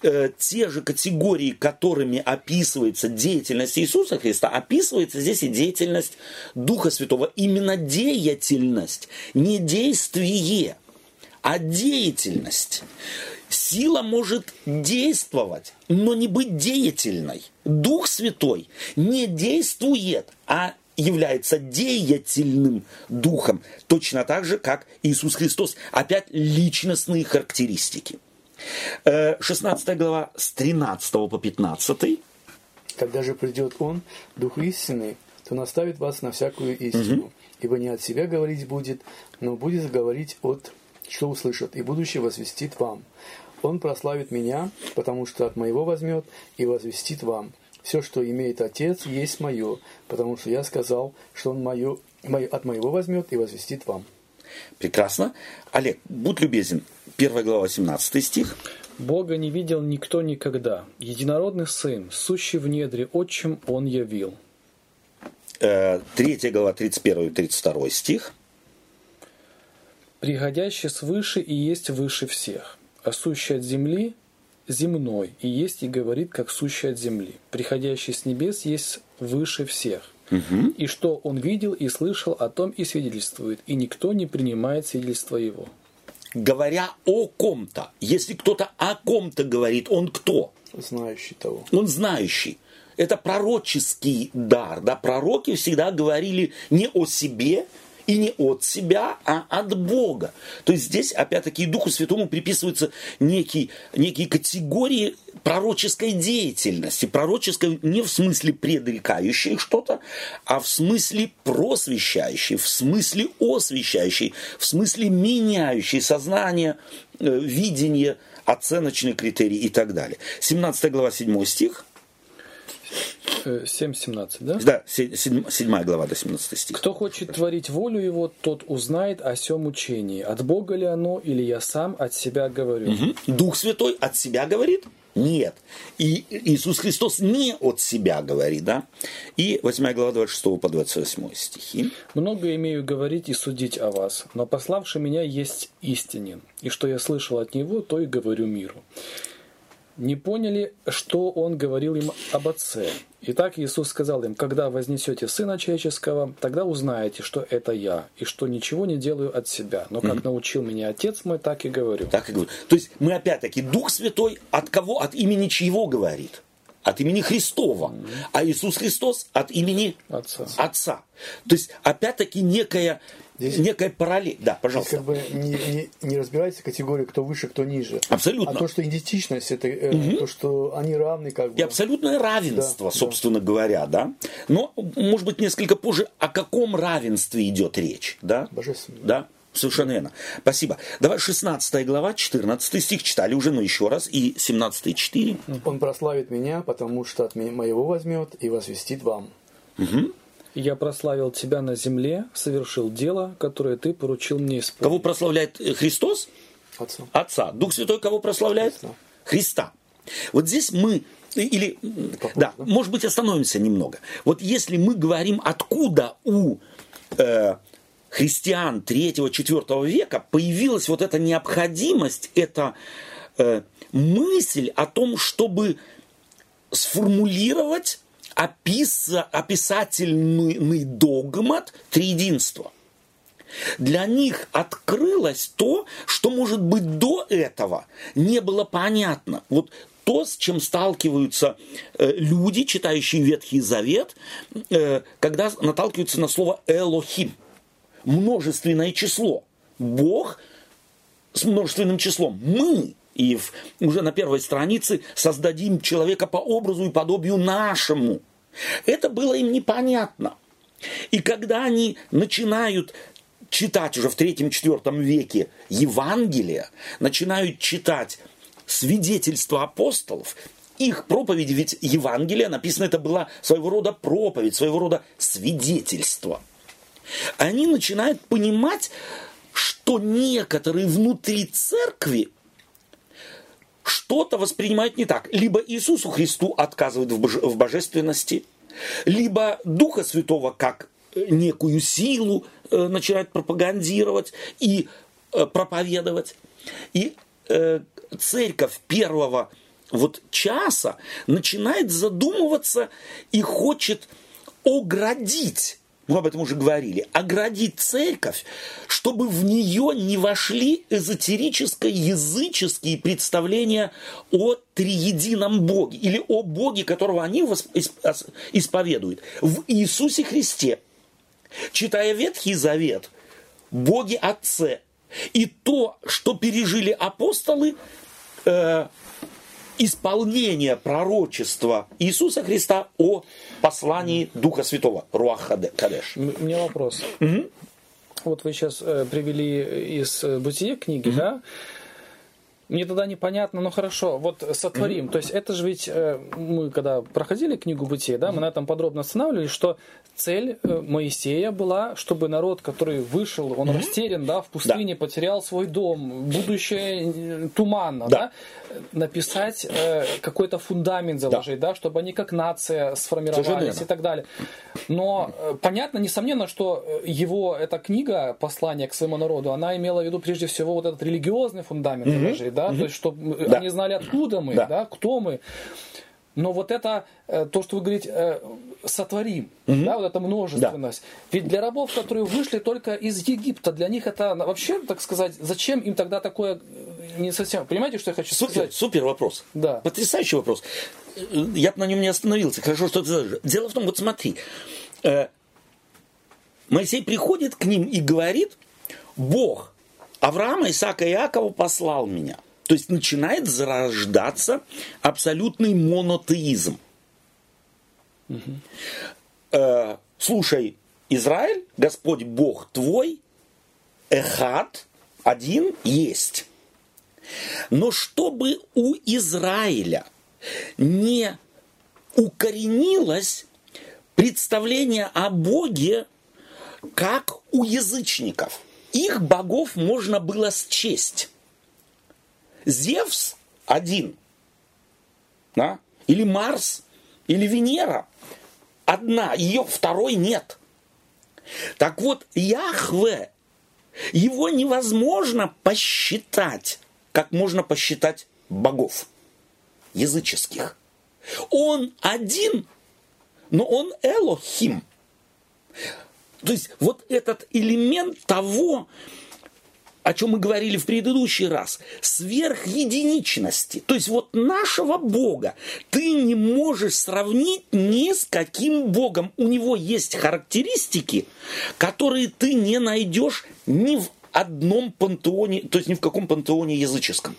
э, те же категории, которыми описывается деятельность Иисуса Христа, описывается здесь и деятельность Духа Святого. Именно деятельность, не действие, а деятельность. Сила может действовать, но не быть деятельной. Дух Святой не действует, а является деятельным духом, точно так же, как Иисус Христос. Опять личностные характеристики. Э, 16 глава с 13 по 15. Когда же придет Он, Дух истины, то наставит вас на всякую истину. Ибо не от себя говорить будет, но будет говорить от, что услышит, и будущее возвестит вам. Он прославит меня, потому что от моего возьмет и возвестит вам. Все, что имеет Отец, есть мое, потому что я сказал, что Он мое, мое- от моего возьмет и возвестит вам. Прекрасно. Олег, будь любезен. 1 глава 17 стих. Бога не видел никто никогда. Единородный Сын, сущий в недре, отчим Он явил. Э, 3 глава 31 и 32 стих. Приходящий свыше и есть выше всех, а сущий от земли земной и есть и говорит, как сущий от земли. Приходящий с небес есть выше всех. И что он видел и слышал, о том и свидетельствует, и никто не принимает свидетельства его. Говоря о ком-то, если кто-то о ком-то говорит, он кто? Знающий того. Он знающий. Это пророческий дар. Да? Пророки всегда говорили не о себе и не от себя, а от Бога. То есть здесь, опять-таки, и Духу Святому приписываются некие, некие категории пророческой деятельности. Пророческой не в смысле предрекающей что-то, а в смысле просвещающей, в смысле освещающей, в смысле меняющей сознание, э, видение, оценочный критерий и так далее. 17 глава, 7 стих. Э, 7.17, да? Да, 7 глава до 17 стих. Кто хочет творить волю его, тот узнает о сем учении. От Бога ли оно, или я сам от себя говорю. Мгм. Дух Святой от себя говорит? Нет. И Иисус Христос не от себя говорит, да? И 8 глава 26 по 28 стихи. Много имею говорить и судить о вас, но пославший меня есть истинен, и что я слышал от него, то и говорю миру. Не поняли, что он говорил им об Отце. Итак, Иисус сказал им, когда вознесете Сына Человеческого, тогда узнаете, что это Я, и что ничего не делаю от себя, но как научил меня Отец мой, так и говорю. Так и говорю. То есть мы опять-таки, Дух Святой от кого? От имени чьего говорит? От имени Христова. А Иисус Христос от имени Отца. Отца. То есть опять-таки некая, Здесь- некая параллель. Да, Здесь пожалуйста. как бы не, не, не разбирается категория, кто выше, кто ниже. Абсолютно. А то, что идентичность, это э, то, что они равны, как бы. И абсолютное равенство, Да, да. собственно говоря, да. Но, может быть, несколько позже, о каком равенстве идет речь, да? Божественно. Да, совершенно верно. Спасибо. Давай 16 глава, 14 стих читали уже, но еще раз. И 17 4. Он прославит меня, потому что от моего возьмет и возвестит вам. И я прославил тебя на земле, совершил дело, которое ты поручил мне исполнить. Кого прославляет э, Христос? Отца. Отца. Дух Святой кого прославляет? Христа. Христа. Вот здесь мы или да, может быть остановимся немного. Вот если мы говорим, откуда у э, христиан 3-4 века появилась вот эта необходимость, это э, мысль о том, чтобы сформулировать описа, описательный догмат триединства. Для них открылось то, что, может быть, до этого не было понятно. Вот то, с чем сталкиваются э, люди, читающие Ветхий Завет, э, когда наталкиваются на слово «элохим» – множественное число. Бог с множественным числом. Мы и в, уже на первой странице создадим человека по образу и подобию нашему. Это было им непонятно. И когда они начинают читать уже в третьем-четвертом веке Евангелие, начинают читать свидетельства апостолов, их проповеди, ведь Евангелие написано, это была своего рода проповедь, своего рода свидетельство. Они начинают понимать, что некоторые внутри церкви что-то воспринимают не так. Либо Иисусу Христу отказывают в, боже, в божественности, либо Духа Святого как э, некую силу э, начинают пропагандировать и э, проповедовать. И церковь первого вот часа начинает задумываться и хочет оградить мы об этом уже говорили, оградить церковь, чтобы в нее не вошли эзотерическо-языческие представления о триедином Боге или о Боге, которого они исповедуют. В Иисусе Христе, читая Ветхий Завет, Боги Отце, и то, что пережили апостолы, э, исполнение пророчества Иисуса Христа о послании Духа Святого, Руах Кадеш. Меня вопрос. Угу. Вот вы сейчас э, привели из э, Бытия книги, угу. да? Мне тогда непонятно, ну хорошо, вот сотворим. Mm-hmm. То есть это же ведь э, мы когда проходили книгу Бытия, да, мы на этом подробно останавливались, что цель э, Моисея была, чтобы народ, который вышел, он mm-hmm. растерян, да, в пустыне, да. потерял свой дом, будущее э, туманно, да, да написать какой-то фундамент заложить, да. да, чтобы они как нация сформировались и так далее. Но понятно, несомненно, что его эта книга, послание к своему народу, она имела в виду прежде всего вот этот религиозный фундамент mm-hmm. заложить, да, mm-hmm. то есть чтобы да. они знали, откуда мы, да. да, кто мы. Но вот это, э, то, что вы говорите, э, сотворим, угу. да, вот эта множественность. Да. Ведь для рабов, которые вышли только из Египта, для них это вообще, так сказать, зачем им тогда такое э, не совсем. Понимаете, что я хочу супер, сказать? Супер вопрос. Да. Потрясающий вопрос. Я бы на нем не остановился. Хорошо, что ты задашь. Дело в том, вот смотри, Моисей приходит к ним и говорит, Бог Авраама, Исаака и Иакова послал меня. То есть начинает зарождаться абсолютный монотеизм. Угу. Э, слушай, Израиль, Господь Бог твой, Эхад, один есть. Но чтобы у Израиля не укоренилось представление о Боге, как у язычников. Их богов можно было счесть. Зевс один, да? или Марс, или Венера одна, ее второй нет. Так вот, Яхве, его невозможно посчитать, как можно посчитать богов языческих. Он один, но он Элохим. То есть вот этот элемент того, о чем мы говорили в предыдущий раз, сверхединичности. То есть вот нашего Бога ты не можешь сравнить ни с каким Богом. У него есть характеристики, которые ты не найдешь ни в одном пантеоне, то есть ни в каком пантеоне языческом.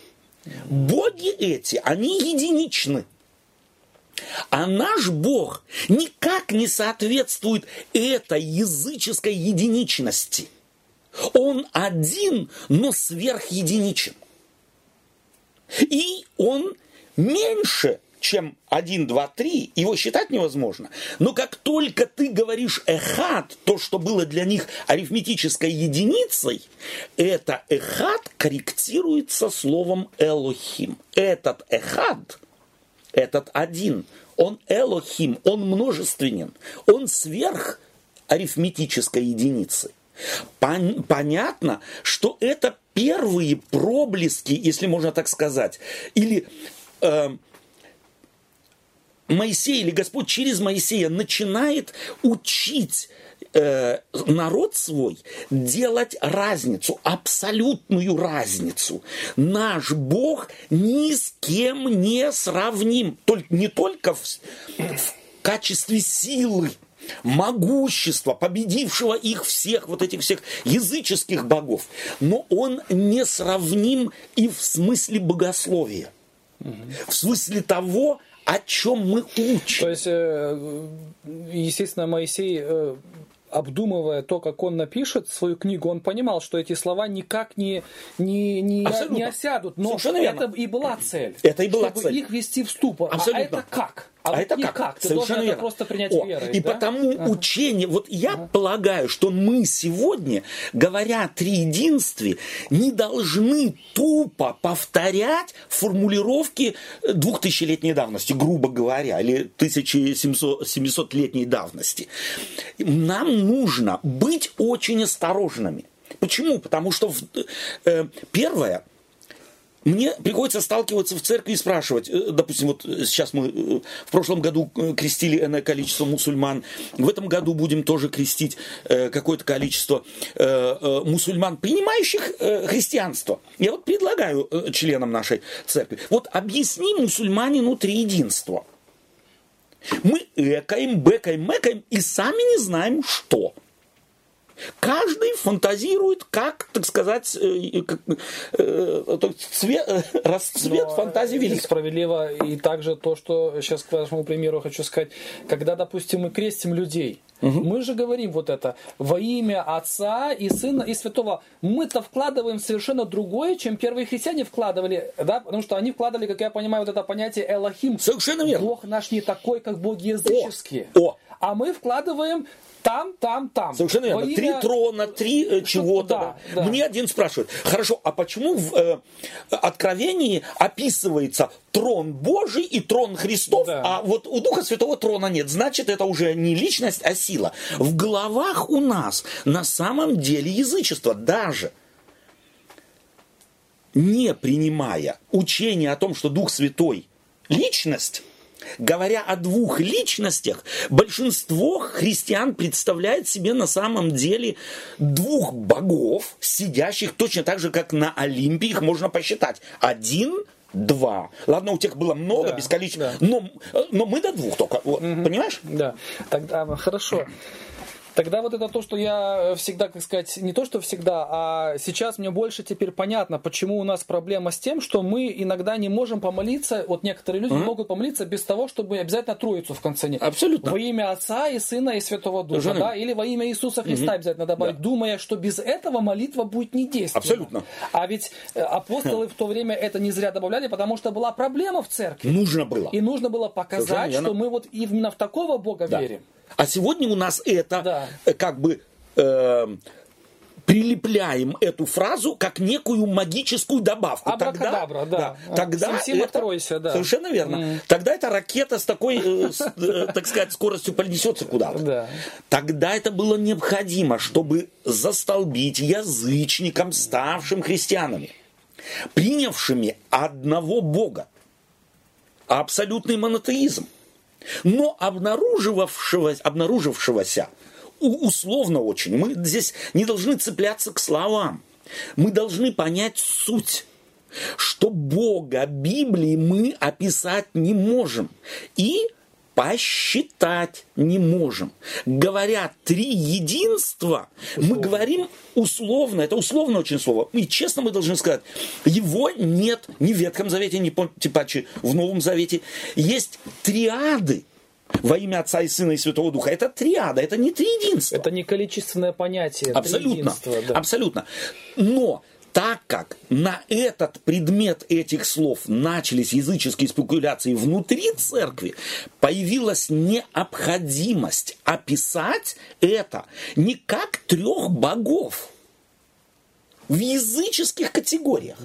Боги эти, они единичны. А наш Бог никак не соответствует этой языческой единичности – он один, но сверхединичен. И он меньше, чем 1, 2, 3, его считать невозможно. Но как только ты говоришь эхад, то, что было для них арифметической единицей, это эхад корректируется словом элохим. Этот эхад, этот один, он элохим, он множественен, он сверх арифметической единицы. Пон- понятно, что это первые проблески, если можно так сказать, или э, Моисей или Господь через Моисея начинает учить э, народ свой делать разницу, абсолютную разницу. Наш Бог ни с кем не сравним, только, не только в, в качестве силы, могущества, победившего их всех, вот этих всех языческих богов, но он не сравним и в смысле богословия. В смысле того, о чем мы учим. То есть, э, естественно, Моисей э, обдумывая то, как он напишет свою книгу, он понимал, что эти слова никак не, не, не, не осядут. Но это и была цель. Это и была чтобы цель. их ввести в ступор. Абсолютно. А это как? А, а это как? как? Ты Совершенно должен верно. это просто принять О, верой. И да? потому ага. учение, вот я ага. полагаю, что мы сегодня, говоря о триединстве, не должны тупо повторять формулировки двухтысячелетней давности, грубо говоря, или 1700-летней давности. Нам нужно быть очень осторожными. Почему? Потому что э, первое – мне приходится сталкиваться в церкви и спрашивать, э, допустим, вот сейчас мы э, в прошлом году э, крестили энное количество мусульман, в этом году будем тоже крестить какое-то количество мусульман, принимающих христианство. Я вот предлагаю членам нашей церкви, вот объясни мусульманину триединство. Мы экаем, бекаем, мекаем и сами не знаем, что – Каждый фантазирует, как, так сказать, э, как, э, цвет, расцвет Но фантазии велик. Справедливо и также то, что сейчас к вашему примеру хочу сказать, когда, допустим, мы крестим людей, Угу. Мы же говорим вот это во имя Отца и Сына и Святого. Мы-то вкладываем совершенно другое, чем первые христиане вкладывали, да, потому что они вкладывали, как я понимаю, вот это понятие Элохим. Совершенно верно. Бог наш не такой, как боги языческие. О, о. А мы вкладываем там, там, там. Совершенно верно. Имя... Три трона, три э, чего-то. Да, да. Мне один спрашивает, хорошо, а почему в э, Откровении описывается трон Божий и трон Христов, да. а вот у Духа Святого трона нет? Значит, это уже не личность, а сила. В головах у нас на самом деле язычество даже не принимая учение о том, что Дух Святой личность, Говоря о двух личностях, большинство христиан представляет себе на самом деле двух богов, сидящих точно так же, как на Олимпе, их можно посчитать. Один два. Ладно, у тех было много, да, бесконечно, да. но, но мы до двух только. Вот, угу. Понимаешь? Да. Тогда хорошо. Тогда вот это то, что я всегда, как сказать, не то, что всегда, а сейчас мне больше теперь понятно, почему у нас проблема с тем, что мы иногда не можем помолиться, вот некоторые люди mm-hmm. могут помолиться без того, чтобы обязательно Троицу в конце не. Абсолютно. Во имя Отца и Сына и Святого Духа, Жены. да, или во имя Иисуса Христа mm-hmm. обязательно добавить, да. думая, что без этого молитва будет не действенна. Абсолютно. А ведь э, апостолы в то время это не зря добавляли, потому что была проблема в церкви. Нужно было. И нужно было показать, что мы вот именно в такого Бога да. верим. А сегодня у нас это да. Э, как бы э, прилепляем эту фразу как некую магическую добавку. Тогда, да. да. Тогда это, откройся, да. Совершенно верно. Mm. Тогда эта ракета с такой, э, с, э, так сказать, скоростью понесется куда-то. Да. Тогда это было необходимо, чтобы застолбить язычникам, ставшим христианами, принявшими одного Бога. Абсолютный монотеизм но обнаруживавшегося, обнаружившегося условно очень, мы здесь не должны цепляться к словам. Мы должны понять суть что Бога Библии мы описать не можем. И посчитать не можем. Говоря три единства, мы говорим условно, это условно очень слово. И честно мы должны сказать, его нет ни в Ветхом Завете, ни типа в Новом Завете. Есть триады, во имя Отца и Сына и Святого Духа. Это триада, это не триединство. Это не количественное понятие. Абсолютно. Да. Абсолютно. Но так как на этот предмет этих слов начались языческие спекуляции внутри церкви, появилась необходимость описать это не как трех богов в языческих категориях,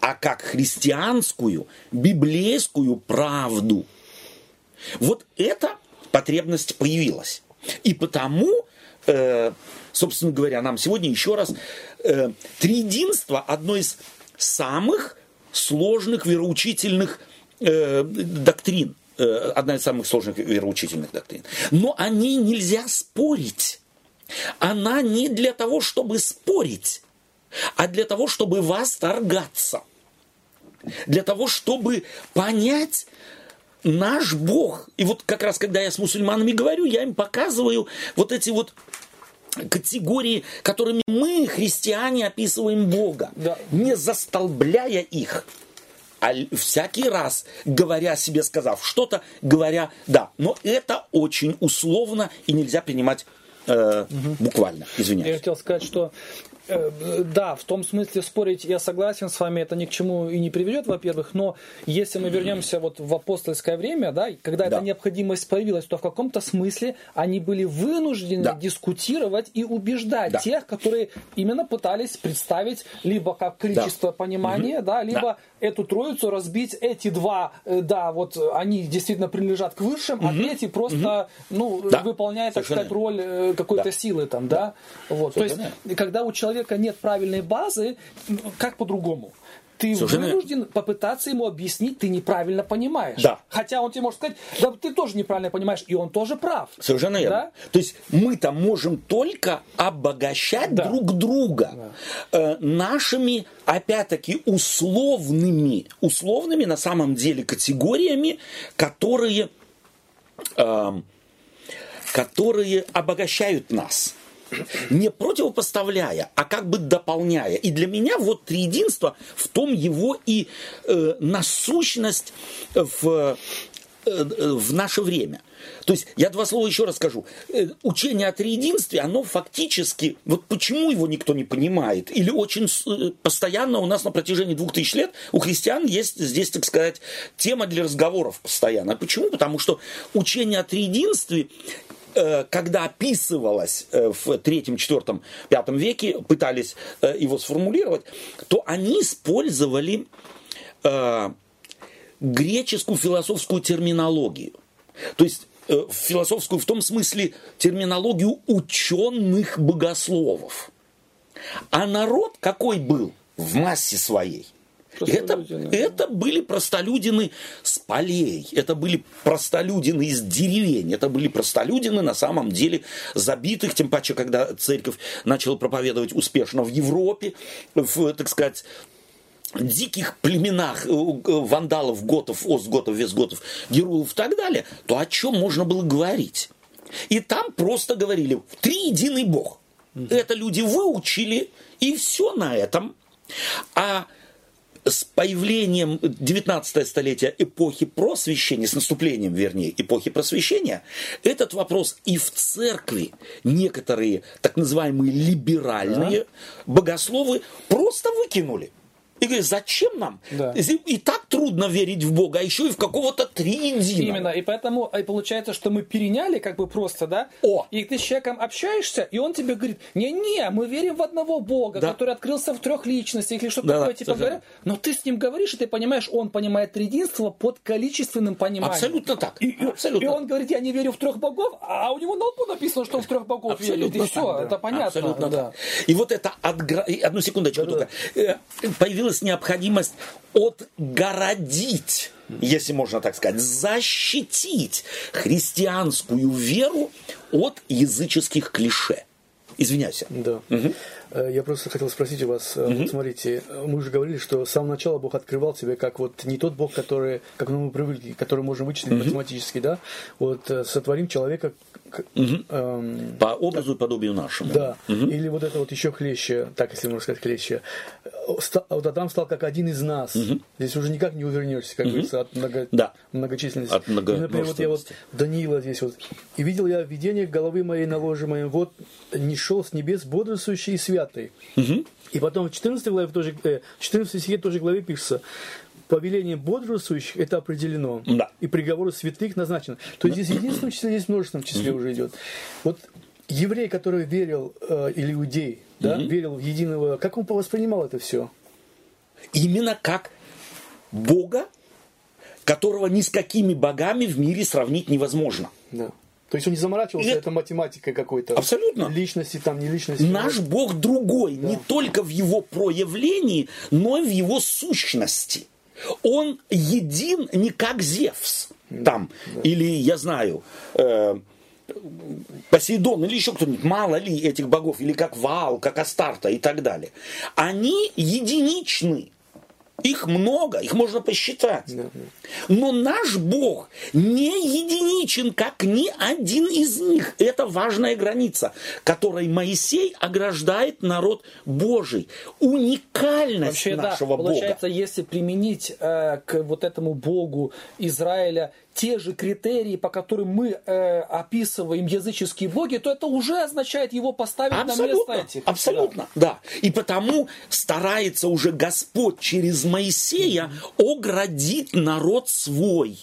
а как христианскую, библейскую правду. Вот эта потребность появилась. И потому э, собственно говоря, нам сегодня еще раз, э, триединство одно из самых сложных вероучительных э, доктрин, э, одна из самых сложных вероучительных доктрин. Но о ней нельзя спорить. Она не для того, чтобы спорить, а для того, чтобы восторгаться. Для того, чтобы понять, наш Бог. И вот как раз, когда я с мусульманами говорю, я им показываю вот эти вот категории, которыми мы, христиане, описываем Бога, да. не застолбляя их, а всякий раз, говоря себе, сказав что-то, говоря «да». Но это очень условно и нельзя принимать э, угу. буквально, извиняюсь. Я хотел сказать, что да, в том смысле спорить я согласен с вами, это ни к чему и не приведет, во-первых, но если мы вернемся вот в апостольское время, да, когда да. эта необходимость появилась, то в каком-то смысле они были вынуждены да. дискутировать и убеждать да. тех, которые именно пытались представить либо как количество да. понимания, угу. да, либо да. эту троицу разбить, эти два, э, да, вот они действительно принадлежат к высшим, угу. а третий просто, угу. ну, да. выполняет, так сказать, роль э, какой-то да. силы там, да, да. вот, Совершенно. то есть, когда у человека человека нет правильной базы, как по-другому? ты Совершенно... вынужден попытаться ему объяснить, ты неправильно понимаешь. Да. Хотя он тебе может сказать, да ты тоже неправильно понимаешь, и он тоже прав. Совершенно верно. Да? То есть мы-то можем только обогащать да. друг друга да. э, нашими, опять-таки, условными, условными на самом деле категориями, которые, э, которые обогащают нас не противопоставляя, а как бы дополняя. И для меня вот триединство в том его и э, насущность в, э, в наше время. То есть, я два слова еще раз скажу. Э, учение о триединстве, оно фактически, вот почему его никто не понимает, или очень э, постоянно у нас на протяжении двух тысяч лет у христиан есть здесь, так сказать, тема для разговоров постоянно. Почему? Потому что учение о триединстве Э, когда описывалось э, в третьем, четвертом, пятом веке, пытались э, его сформулировать, то они использовали греческую философскую терминологию. То есть философскую в том смысле терминологию ученых богословов. А народ какой был в массе своей? Это, это были простолюдины с полей, это были простолюдины из деревень, это были простолюдины на самом деле забитых, тем паче, когда церковь начала проповедовать успешно в Европе, в, так сказать, диких племенах э, вандалов, готов, остготов, вестготов, герулов и так далее, то о чем можно было говорить? И там просто говорили, три единый Бог. Это люди выучили, и все на этом. А с появлением 19 столетия эпохи просвещения, с наступлением, вернее, эпохи просвещения, этот вопрос и в церкви некоторые так называемые либеральные да. богословы просто выкинули. И говорит, зачем нам? Да. И так трудно верить в Бога, а еще и в какого-то триединого. Именно, и поэтому и получается, что мы переняли как бы просто, да? О! И ты с человеком общаешься, и он тебе говорит, не-не, мы верим в одного Бога, да. который открылся в трех личностях или что-то да, такое, да, типа говоря. Но ты с ним говоришь, и ты понимаешь, он понимает триединство под количественным пониманием. Абсолютно так. И, Абсолютно. и он говорит, я не верю в трех богов, а у него на лбу написано, что он в трех богов Абсолютно верит. И так, все, да. это понятно. Абсолютно да. так. И вот это отгра... одну секундочку да, только. Да. Э, появилась необходимость отгородить если можно так сказать, защитить христианскую веру от языческих клише. Извиняйся. Да. Угу. Я просто хотел спросить у вас, угу. вот смотрите, мы уже говорили, что с самого начала Бог открывал себя как вот не тот Бог, который, как мы привыкли, который можем вычислить угу. математически, да, вот э, сотворим человека Угу. Эм, По образу и подобию нашему. Да. Угу. Или вот это вот еще хлеще, так если можно сказать, хлеще. Вот Адам стал как один из нас. Угу. Здесь уже никак не увернешься, как угу. говорится, от много... да. многочисленности. От много... и, например, вот я вот Даниила здесь вот. И видел я видение головы моей наложимой, вот не шел с небес бодрствующий и святый. Угу. И потом в 14 главе, тоже, 14 э, стихе тоже главе пишется, повелением бодрствующих это определено. Да. И приговоры святых назначено. То есть здесь единственном числе, здесь множественном числе уже идет. Вот еврей, который верил, э, или иудей, да, верил в единого, как он воспринимал это все? Именно как Бога, которого ни с какими богами в мире сравнить невозможно. Да. То есть он не заморачивался, И- это математикой какой-то. Абсолютно. Личности там, не личности. Наш Бог другой, не только в его проявлении, но и в его сущности. Он един не как Зевс там, или, я знаю, э, Посейдон или еще кто-нибудь, мало ли этих богов, или как Ваал, как Астарта и так далее. Они единичны. Их много, их можно посчитать. Да, да. Но наш Бог не единичен, как ни один из них. Это важная граница, которой Моисей ограждает народ Божий. Уникальность Вообще, да, нашего Бога. получается, если применить э, к вот этому Богу Израиля те же критерии, по которым мы э, описываем языческие боги, то это уже означает его поставить на место Абсолютно, этих. абсолютно, да. И потому старается уже Господь через Моисея оградить народ свой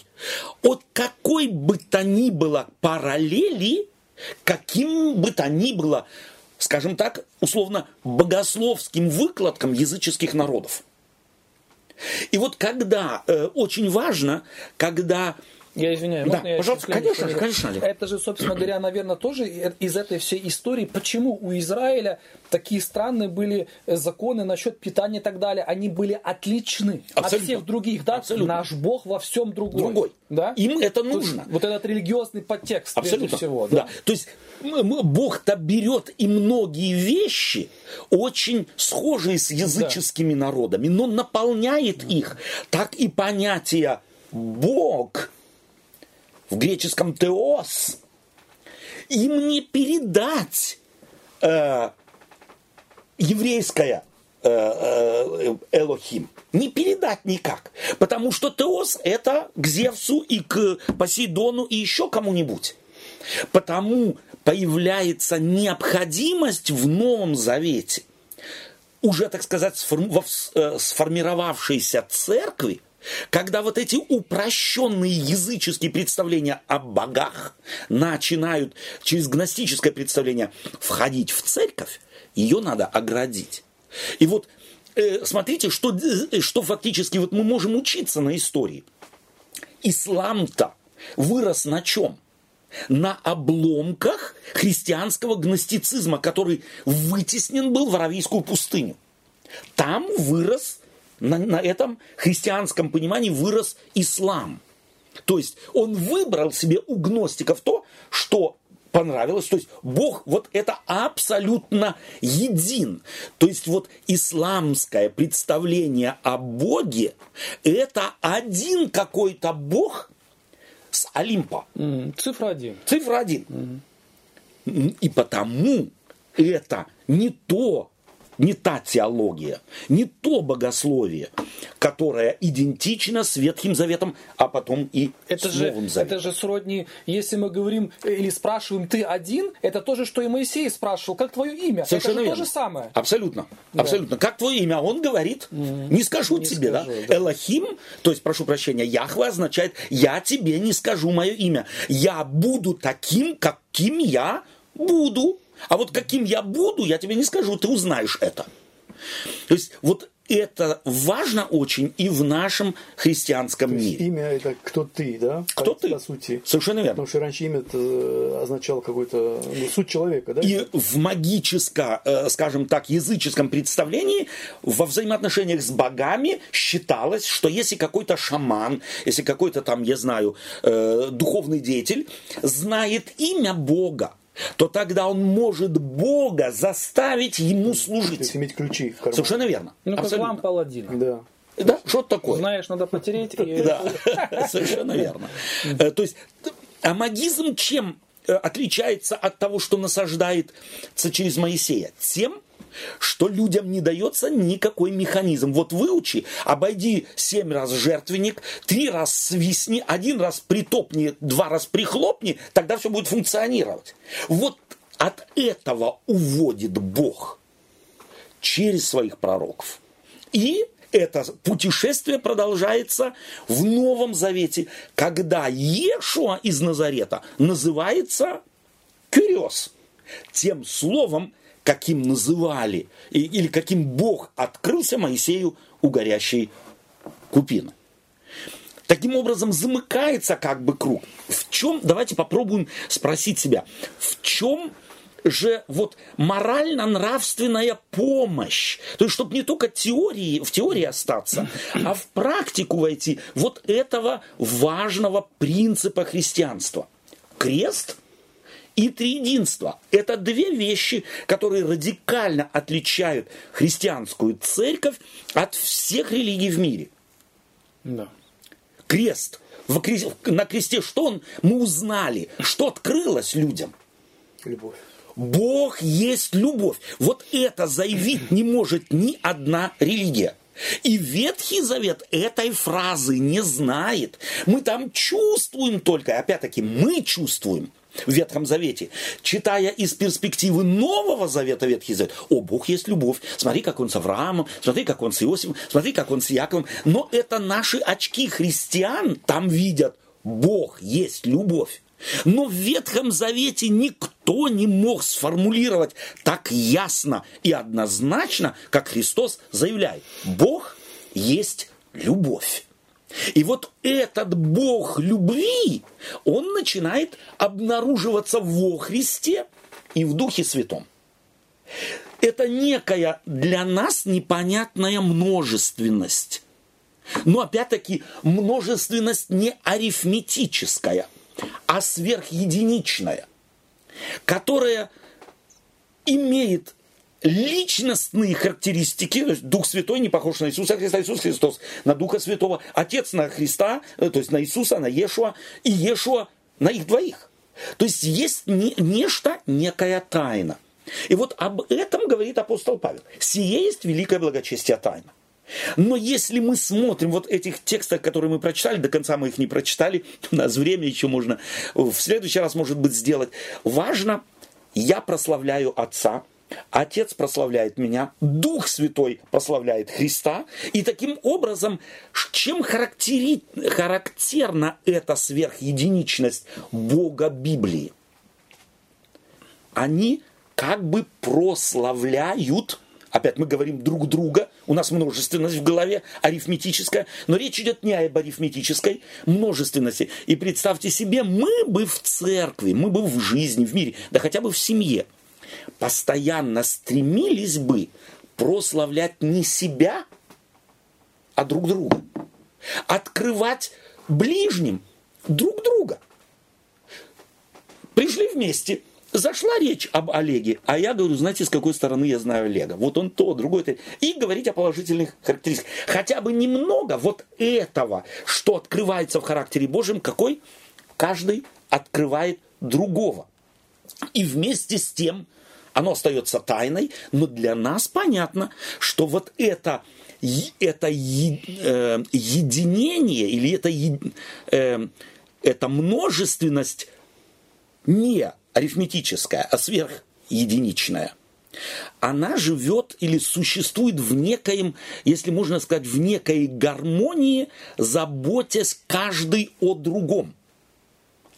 от какой бы то ни было параллели, каким бы то ни было, скажем так, условно, богословским выкладкам языческих народов. И вот когда, э, очень важно, когда Я извиняюсь, Да, я пожалуйста, чуть конечно же, конечно, Олег. Это же, собственно говоря, наверное, тоже из этой всей истории, почему у Израиля такие странные были э, законы насчет питания и так далее, они были отличны от Абсолютно. всех других, да? Абсолютно. Наш Бог во всем другой. другой, Да? им это есть нужно. Вот этот религиозный подтекст, Абсолютно. всего. да. То есть Бог-то берет и многие вещи, очень схожие с языческими народами, но наполняет их. Так и понятие Бог в греческом теос им не передать э, еврейское э, э, Элохим. Не передать никак. Потому что Теос это к Зевсу и к Посейдону и еще кому-нибудь. Потому появляется необходимость в Новом Завете уже, так сказать, э, сформировавшейся церкви, когда вот эти упрощенные языческие представления о богах начинают через гностическое представление входить в церковь, ее надо оградить. И вот э, смотрите, что, э, что фактически вот мы можем учиться на истории. Ислам-то вырос на чем? На обломках христианского гностицизма, который вытеснен был в Аравийскую пустыню. Там вырос, на, на этом христианском понимании вырос ислам. То есть он выбрал себе у гностиков то, что понравилось. То есть Бог вот это абсолютно един. То есть вот исламское представление о Боге это один какой-то Бог с Олимпа. Цифра один. Цифра один. И потому это не то, не та теология, не то богословие, которое идентично с Ветхим Заветом, а потом и Это с же, Новым Заветом. это же сродни, если мы говорим или спрашиваем, ты один, это то же, что и Моисей спрашивал, как твое имя? Совершенно это же верно. то же самое. Абсолютно. Абсолютно. Как твое имя? Он говорит, не скажу Не тебе, скажу, да? да. Элохим, то есть, прошу прощения, Яхве означает, я тебе не скажу мое имя. Я буду таким, каким я буду. А вот каким я буду, я тебе не скажу, ты узнаешь это. То есть, вот это важно очень и в нашем христианском мире. Имя это кто ты, да? Кто по, ты? По сути. Совершенно верно. Потому что раньше имя это означало какой-то ну, суть человека, да? И в магическо, э, скажем так, языческом представлении во взаимоотношениях с богами считалось, что если какой-то шаман, если какой-то там, я знаю, э, духовный деятель знает имя Бога, то тогда он может Бога заставить ему То есть служить. иметь ключи в кармане. Совершенно верно. Ну, как Абсолютно. вам паладина. Да. Да, что такое? Знаешь, надо потереть. и- Да, [LAUGHS] совершенно верно. Э, То есть, а магизм чем э, отличается от того, что насаждается через Моисея? Тем, что людям не дается никакой механизм. Вот выучи, обойди семь раз жертвенник, три раз свистни, один раз притопни, два раз прихлопни, тогда все будет функционировать. Вот от этого уводит Бог через своих пророков. И это путешествие продолжается в Новом Завете, когда Иешуа из Назарета называется Кюриос, тем словом, каким называли, или каким Бог открылся Моисею у горящей купины. Таким образом замыкается как бы круг. В чем, давайте попробуем спросить себя, в чем же вот морально-нравственная помощь. То есть, чтобы не только теории, в теории остаться, а в практику войти вот этого важного принципа христианства. Крест и триединство. Это две вещи, которые радикально отличают христианскую церковь от всех религий в мире. Да. Крест. На кресте что он, мы узнали, что открылось людям. Любовь. Бог есть любовь. Вот это заявить не может ни одна религия. И Ветхий Завет этой фразы не знает. Мы там чувствуем только, опять-таки, мы чувствуем в Ветхом Завете, читая из перспективы Нового Завета Ветхий Завет, о, Бог есть любовь, смотри, как он с Авраамом, смотри, как он с Иосифом, смотри, как он с Яковом, но это наши очки христиан там видят, Бог есть любовь. Но в Ветхом Завете никто не мог сформулировать так ясно и однозначно, как Христос заявляет. Бог есть любовь. И вот этот Бог любви, он начинает обнаруживаться во Христе и в Духе Святом. Это некая для нас непонятная множественность. Но опять-таки множественность не арифметическая – а сверхединичная, которая имеет личностные характеристики, то есть Дух Святой не похож на Иисуса Христа, Иисус Христос на Духа Святого, Отец на Христа, э, то есть на Иисуса, на Ешуа, и Ешуа на их двоих. То есть есть не, нечто, некая тайна. И вот об этом говорит апостол Павел. Сие есть великое благочестие тайна. Но если мы смотрим вот этих текстов, которые мы прочитали, до конца мы их не прочитали, [LAUGHS] у нас время еще можно в следующий раз, может быть, сделать. Важно, я прославляю Отца, Отец прославляет меня, Дух Святой прославляет Христа. И таким образом, чем характери... характерна эта сверхединичность Бога Библии? Они как бы прославляют Опять мы говорим друг друга, у нас множественность в голове, арифметическая, но речь идет не об арифметической множественности. И представьте себе, мы бы в церкви, мы бы в жизни, в мире, да хотя бы в семье, постоянно стремились бы прославлять не себя, а друг друга. Открывать ближним друг друга. Пришли вместе – Зашла речь об Олеге, а я говорю, знаете, с какой стороны я знаю Олега. Вот он то, другой то. И говорить о положительных характеристиках. Хотя бы немного вот этого, что открывается в характере Божьем, какой каждый открывает другого. И вместе с тем оно остается тайной, но для нас понятно, что вот это, это э, единение или это, э, это множественность не арифметическая, а сверхединичная, она живет или существует в некоем, если можно сказать, в некой гармонии, заботясь каждый о другом.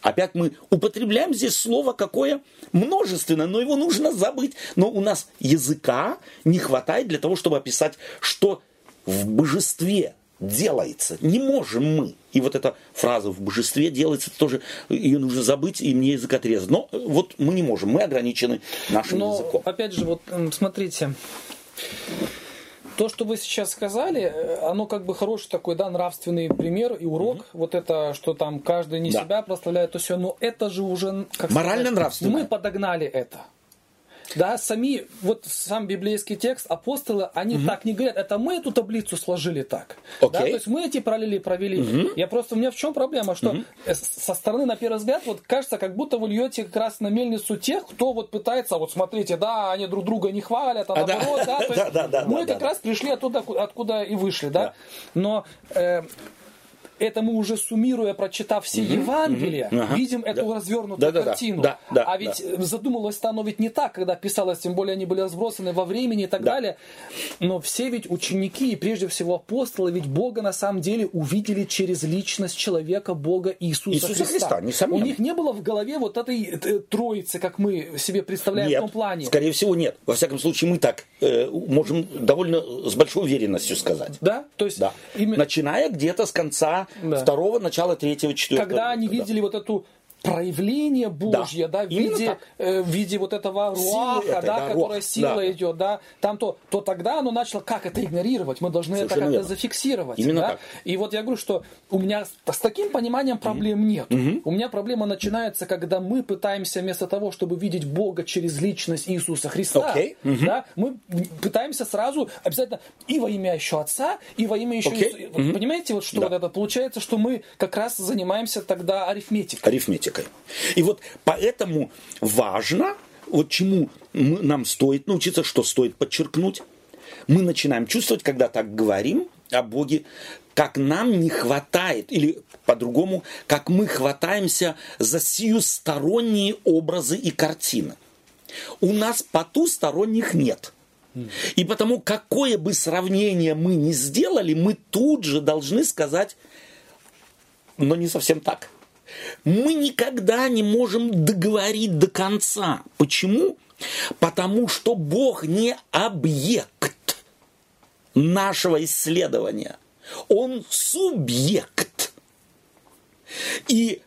Опять мы употребляем здесь слово какое множественное, но его нужно забыть. Но у нас языка не хватает для того, чтобы описать, что в божестве делается. Не можем мы. И вот эта фраза в божестве делается тоже, ее нужно забыть, и мне язык отрезать. Но вот мы не можем, мы ограничены нашим Но, языком. Опять же, вот смотрите, то, что вы сейчас сказали, э, оно как бы хороший такой, да, нравственный пример и урок. Угу. Вот это, что там каждый не да. себя прославляет, то все. Но это же уже... Как Морально-нравственно. Мы подогнали это. Да, сами, вот сам библейский текст, апостолы, они угу. так не говорят, это мы эту таблицу сложили так. Okay. Да, то есть мы эти параллели провели. Угу. Я просто, у меня в чем проблема, что угу. со стороны, на первый взгляд, вот кажется, как будто вы льете как раз на мельницу тех, кто вот пытается, вот смотрите, да, они друг друга не хвалят, а, а наоборот, да, [LAUGHS] да, то есть да, да, мы да, как да. раз пришли оттуда, откуда и вышли, да. да. Но э, это мы уже суммируя, прочитав все угу, Евангелия, угу, ага, видим эту да. развернутую да, картину. Да, да, а ведь да. задумалось-то оно ведь не так, когда писалось, тем более они были разбросаны во времени и так да. далее. Но все ведь ученики и прежде всего апостолы, ведь Бога на самом деле увидели через личность человека Бога Иисуса, Иисуса Христа. Христа У них не было в голове вот этой э, троицы, как мы себе представляем нет, в том плане. скорее всего нет. Во всяком случае мы так э, можем довольно с большой уверенностью сказать. Да, то есть Да. именно Начиная где-то с конца Да. второго, начала третьего, четвертого. когда они да. видели вот эту проявление Божье, да, в, Именно виде, э, в виде вот этого руаха, этой, да, да, которая руах, сила да. идет, да, там то, то тогда оно начало, как это игнорировать, мы должны это Совершенно как-то верно. зафиксировать, Именно да, так. и вот я говорю, что у меня с, таким пониманием проблем нет, у меня проблема начинается, когда мы пытаемся вместо того, чтобы видеть Бога через личность Иисуса Христа, Окей. да, мы пытаемся сразу обязательно и во имя еще Отца, и во имя еще Окей. Иисуса. Вот Понимаете, вот что Да. вот это получается, что мы как раз занимаемся тогда арифметикой. арифметикой. И вот поэтому важно, вот чему мы- нам стоит научиться, что стоит подчеркнуть. Мы начинаем чувствовать, когда так говорим о Боге, как нам не хватает, или по-другому, как мы хватаемся за сиюсторонние образы и картины. У нас потусторонних нет. И потому, какое бы сравнение мы ни сделали, мы тут же должны сказать, но не совсем так. Мы никогда не можем договорить до конца. Почему? Потому что Бог не объект нашего исследования. Он субъект. И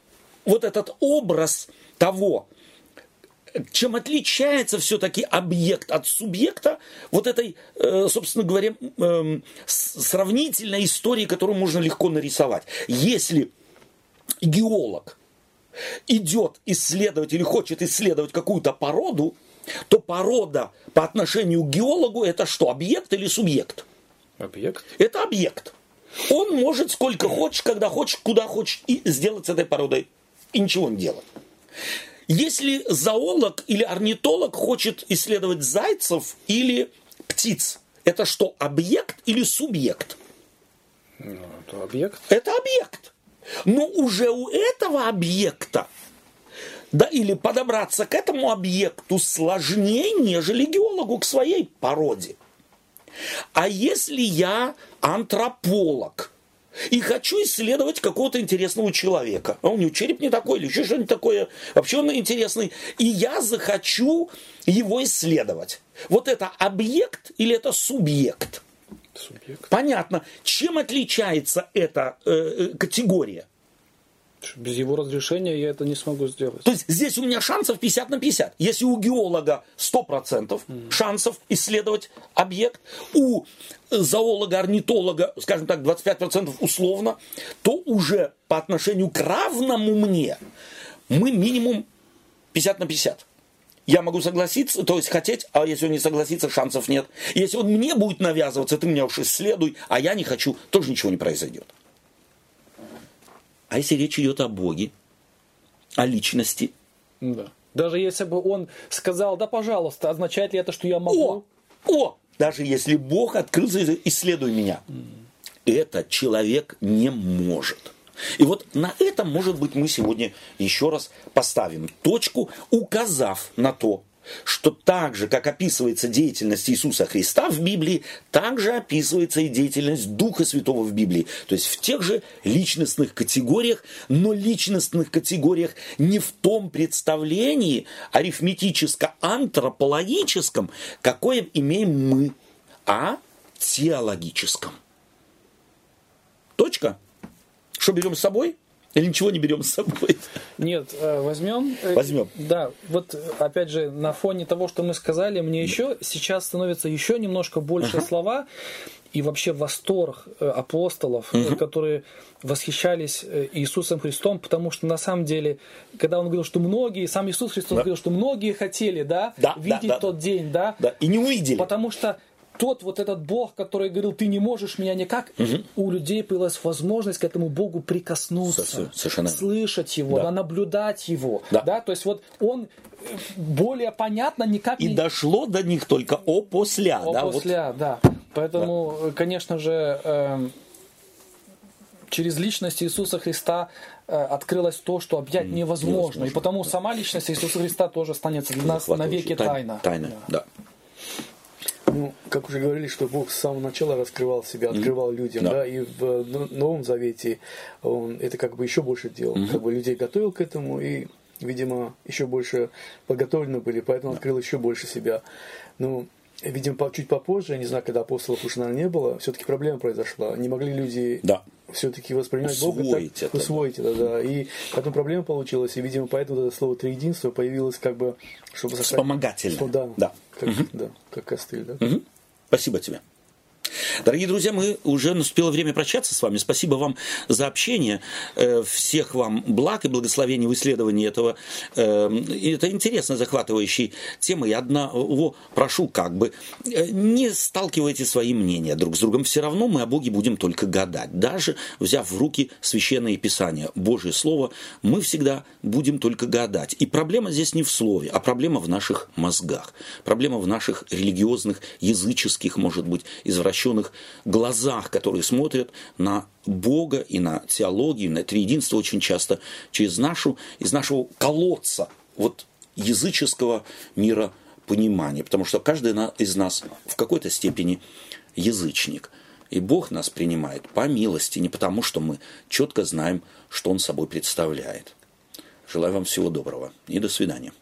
вот этот образ того, чем отличается все-таки объект от субъекта, вот этой, э, собственно говоря, эм, сравнительной истории, которую можно легко нарисовать. Если геолог идет исследовать или хочет исследовать какую-то породу, то порода по отношению к геологу это что, объект или субъект? Объект. Это объект. Он может сколько хочешь, когда хочешь, куда хочешь и сделать с этой породой. И ничего не делать. Если зоолог или орнитолог хочет исследовать зайцев или птиц, это что, объект или субъект? Ну, это объект. Это объект. Но уже у этого объекта, да, или подобраться к этому объекту сложнее, нежели геологу к своей породе. А если я антрополог и хочу исследовать какого-то интересного человека, а у него череп не такой или еще что-нибудь такое, вообще он интересный, и я захочу его исследовать. Вот это объект или это субъект? Субъект. Понятно. Чем отличается эта э, э, категория? Без его разрешения я это не смогу сделать. То есть здесь у меня шансов 50 на 50. Если у геолога 100% шансов исследовать объект, у зоолога, орнитолога, скажем так, 25% условно, то уже по отношению к равному мне мы минимум 50 на 50. Я могу согласиться, то есть хотеть, а если он не согласится, шансов нет. Если он мне будет навязываться, ты меня уж исследуй, а я не хочу, тоже ничего не произойдет. А если речь идет о Боге, о личности, Да. Даже если бы он сказал, да, пожалуйста, означает ли это, что я О, могу? о, даже если Бог открылся, и исследуй меня. Это человек не может. И вот на этом, может быть, мы сегодня еще раз поставим точку, указав на то, что так же, как описывается деятельность Иисуса Христа в Библии, так же описывается и деятельность Духа Святого в Библии. То есть в тех же личностных категориях, но личностных категориях не в том представлении арифметическо-антропологическом, какое имеем мы, а теологическом. Точка. Что берем с собой? Или ничего не берем с собой? Нет, э, возьмем. э, Возьмем. Да, вот э, опять же, на фоне того, что мы сказали, мне еще сейчас становится еще немножко больше слова и вообще восторг апостолов, которые восхищались Иисусом Христом, потому что на самом деле, когда он говорил, что многие, сам Иисус Христос Да. говорил, что многие хотели, да, видеть да, тот день, да, Да, и не увидели. Потому что тот вот этот Бог, который говорил, ты не можешь меня никак, у людей появилась возможность к этому Богу прикоснуться, Со- совершенно. слышать его, Да. да, наблюдать его, Да. да. то есть вот он э, более понятно никак И не дошло до них только о после. О, да, вот. после, да. Поэтому, э, конечно же, эм, через личность Иисуса Христа э, открылось то, что объять невозможно. И потому сама личность Иисуса Христа тоже останется для нас навеки Тайна, тайна. Тайна, да. Ну, как уже говорили, что Бог с самого начала раскрывал себя, открывал людям, Да. да, и в э, Но- Новом Завете он это как бы еще больше делал, как бы людей готовил к этому и, видимо, еще больше подготовлены были, поэтому открыл еще больше себя. Ну, видимо, чуть попозже, я не знаю, когда апостолов уже, наверное, не было, все-таки проблема произошла. Не могли люди Да. Все-таки воспринимать Бога Усвоить так, это, усвоить это, да. И потом проблема получилась, и, видимо, поэтому это слово триединство появилось как бы, чтобы сохранить-. Что, да, Да. Как, да, как костыль, да. Мгм. Спасибо тебе. Дорогие друзья, мы уже наступило время прощаться с вами. Спасибо вам за общение. Э, Всех вам благ и благословений в исследовании этого. э, Это интересно захватывающей темы. Я одного прошу, как бы, э, не сталкивайте свои мнения друг с другом. Все равно мы о Боге будем только гадать. Даже взяв в руки священное писание, Божье Слово, мы всегда будем только гадать. И проблема здесь не в слове, а проблема в наших мозгах. Проблема в наших религиозных, языческих, может быть, извращенных глазах, которые смотрят на Бога и на теологию, на триединство очень часто через нашу, из нашего колодца вот языческого мира понимания. Потому что каждый из нас в какой-то степени язычник. И Бог нас принимает по милости, не потому, что мы четко знаем, что Он собой представляет. Желаю вам всего доброго и до свидания.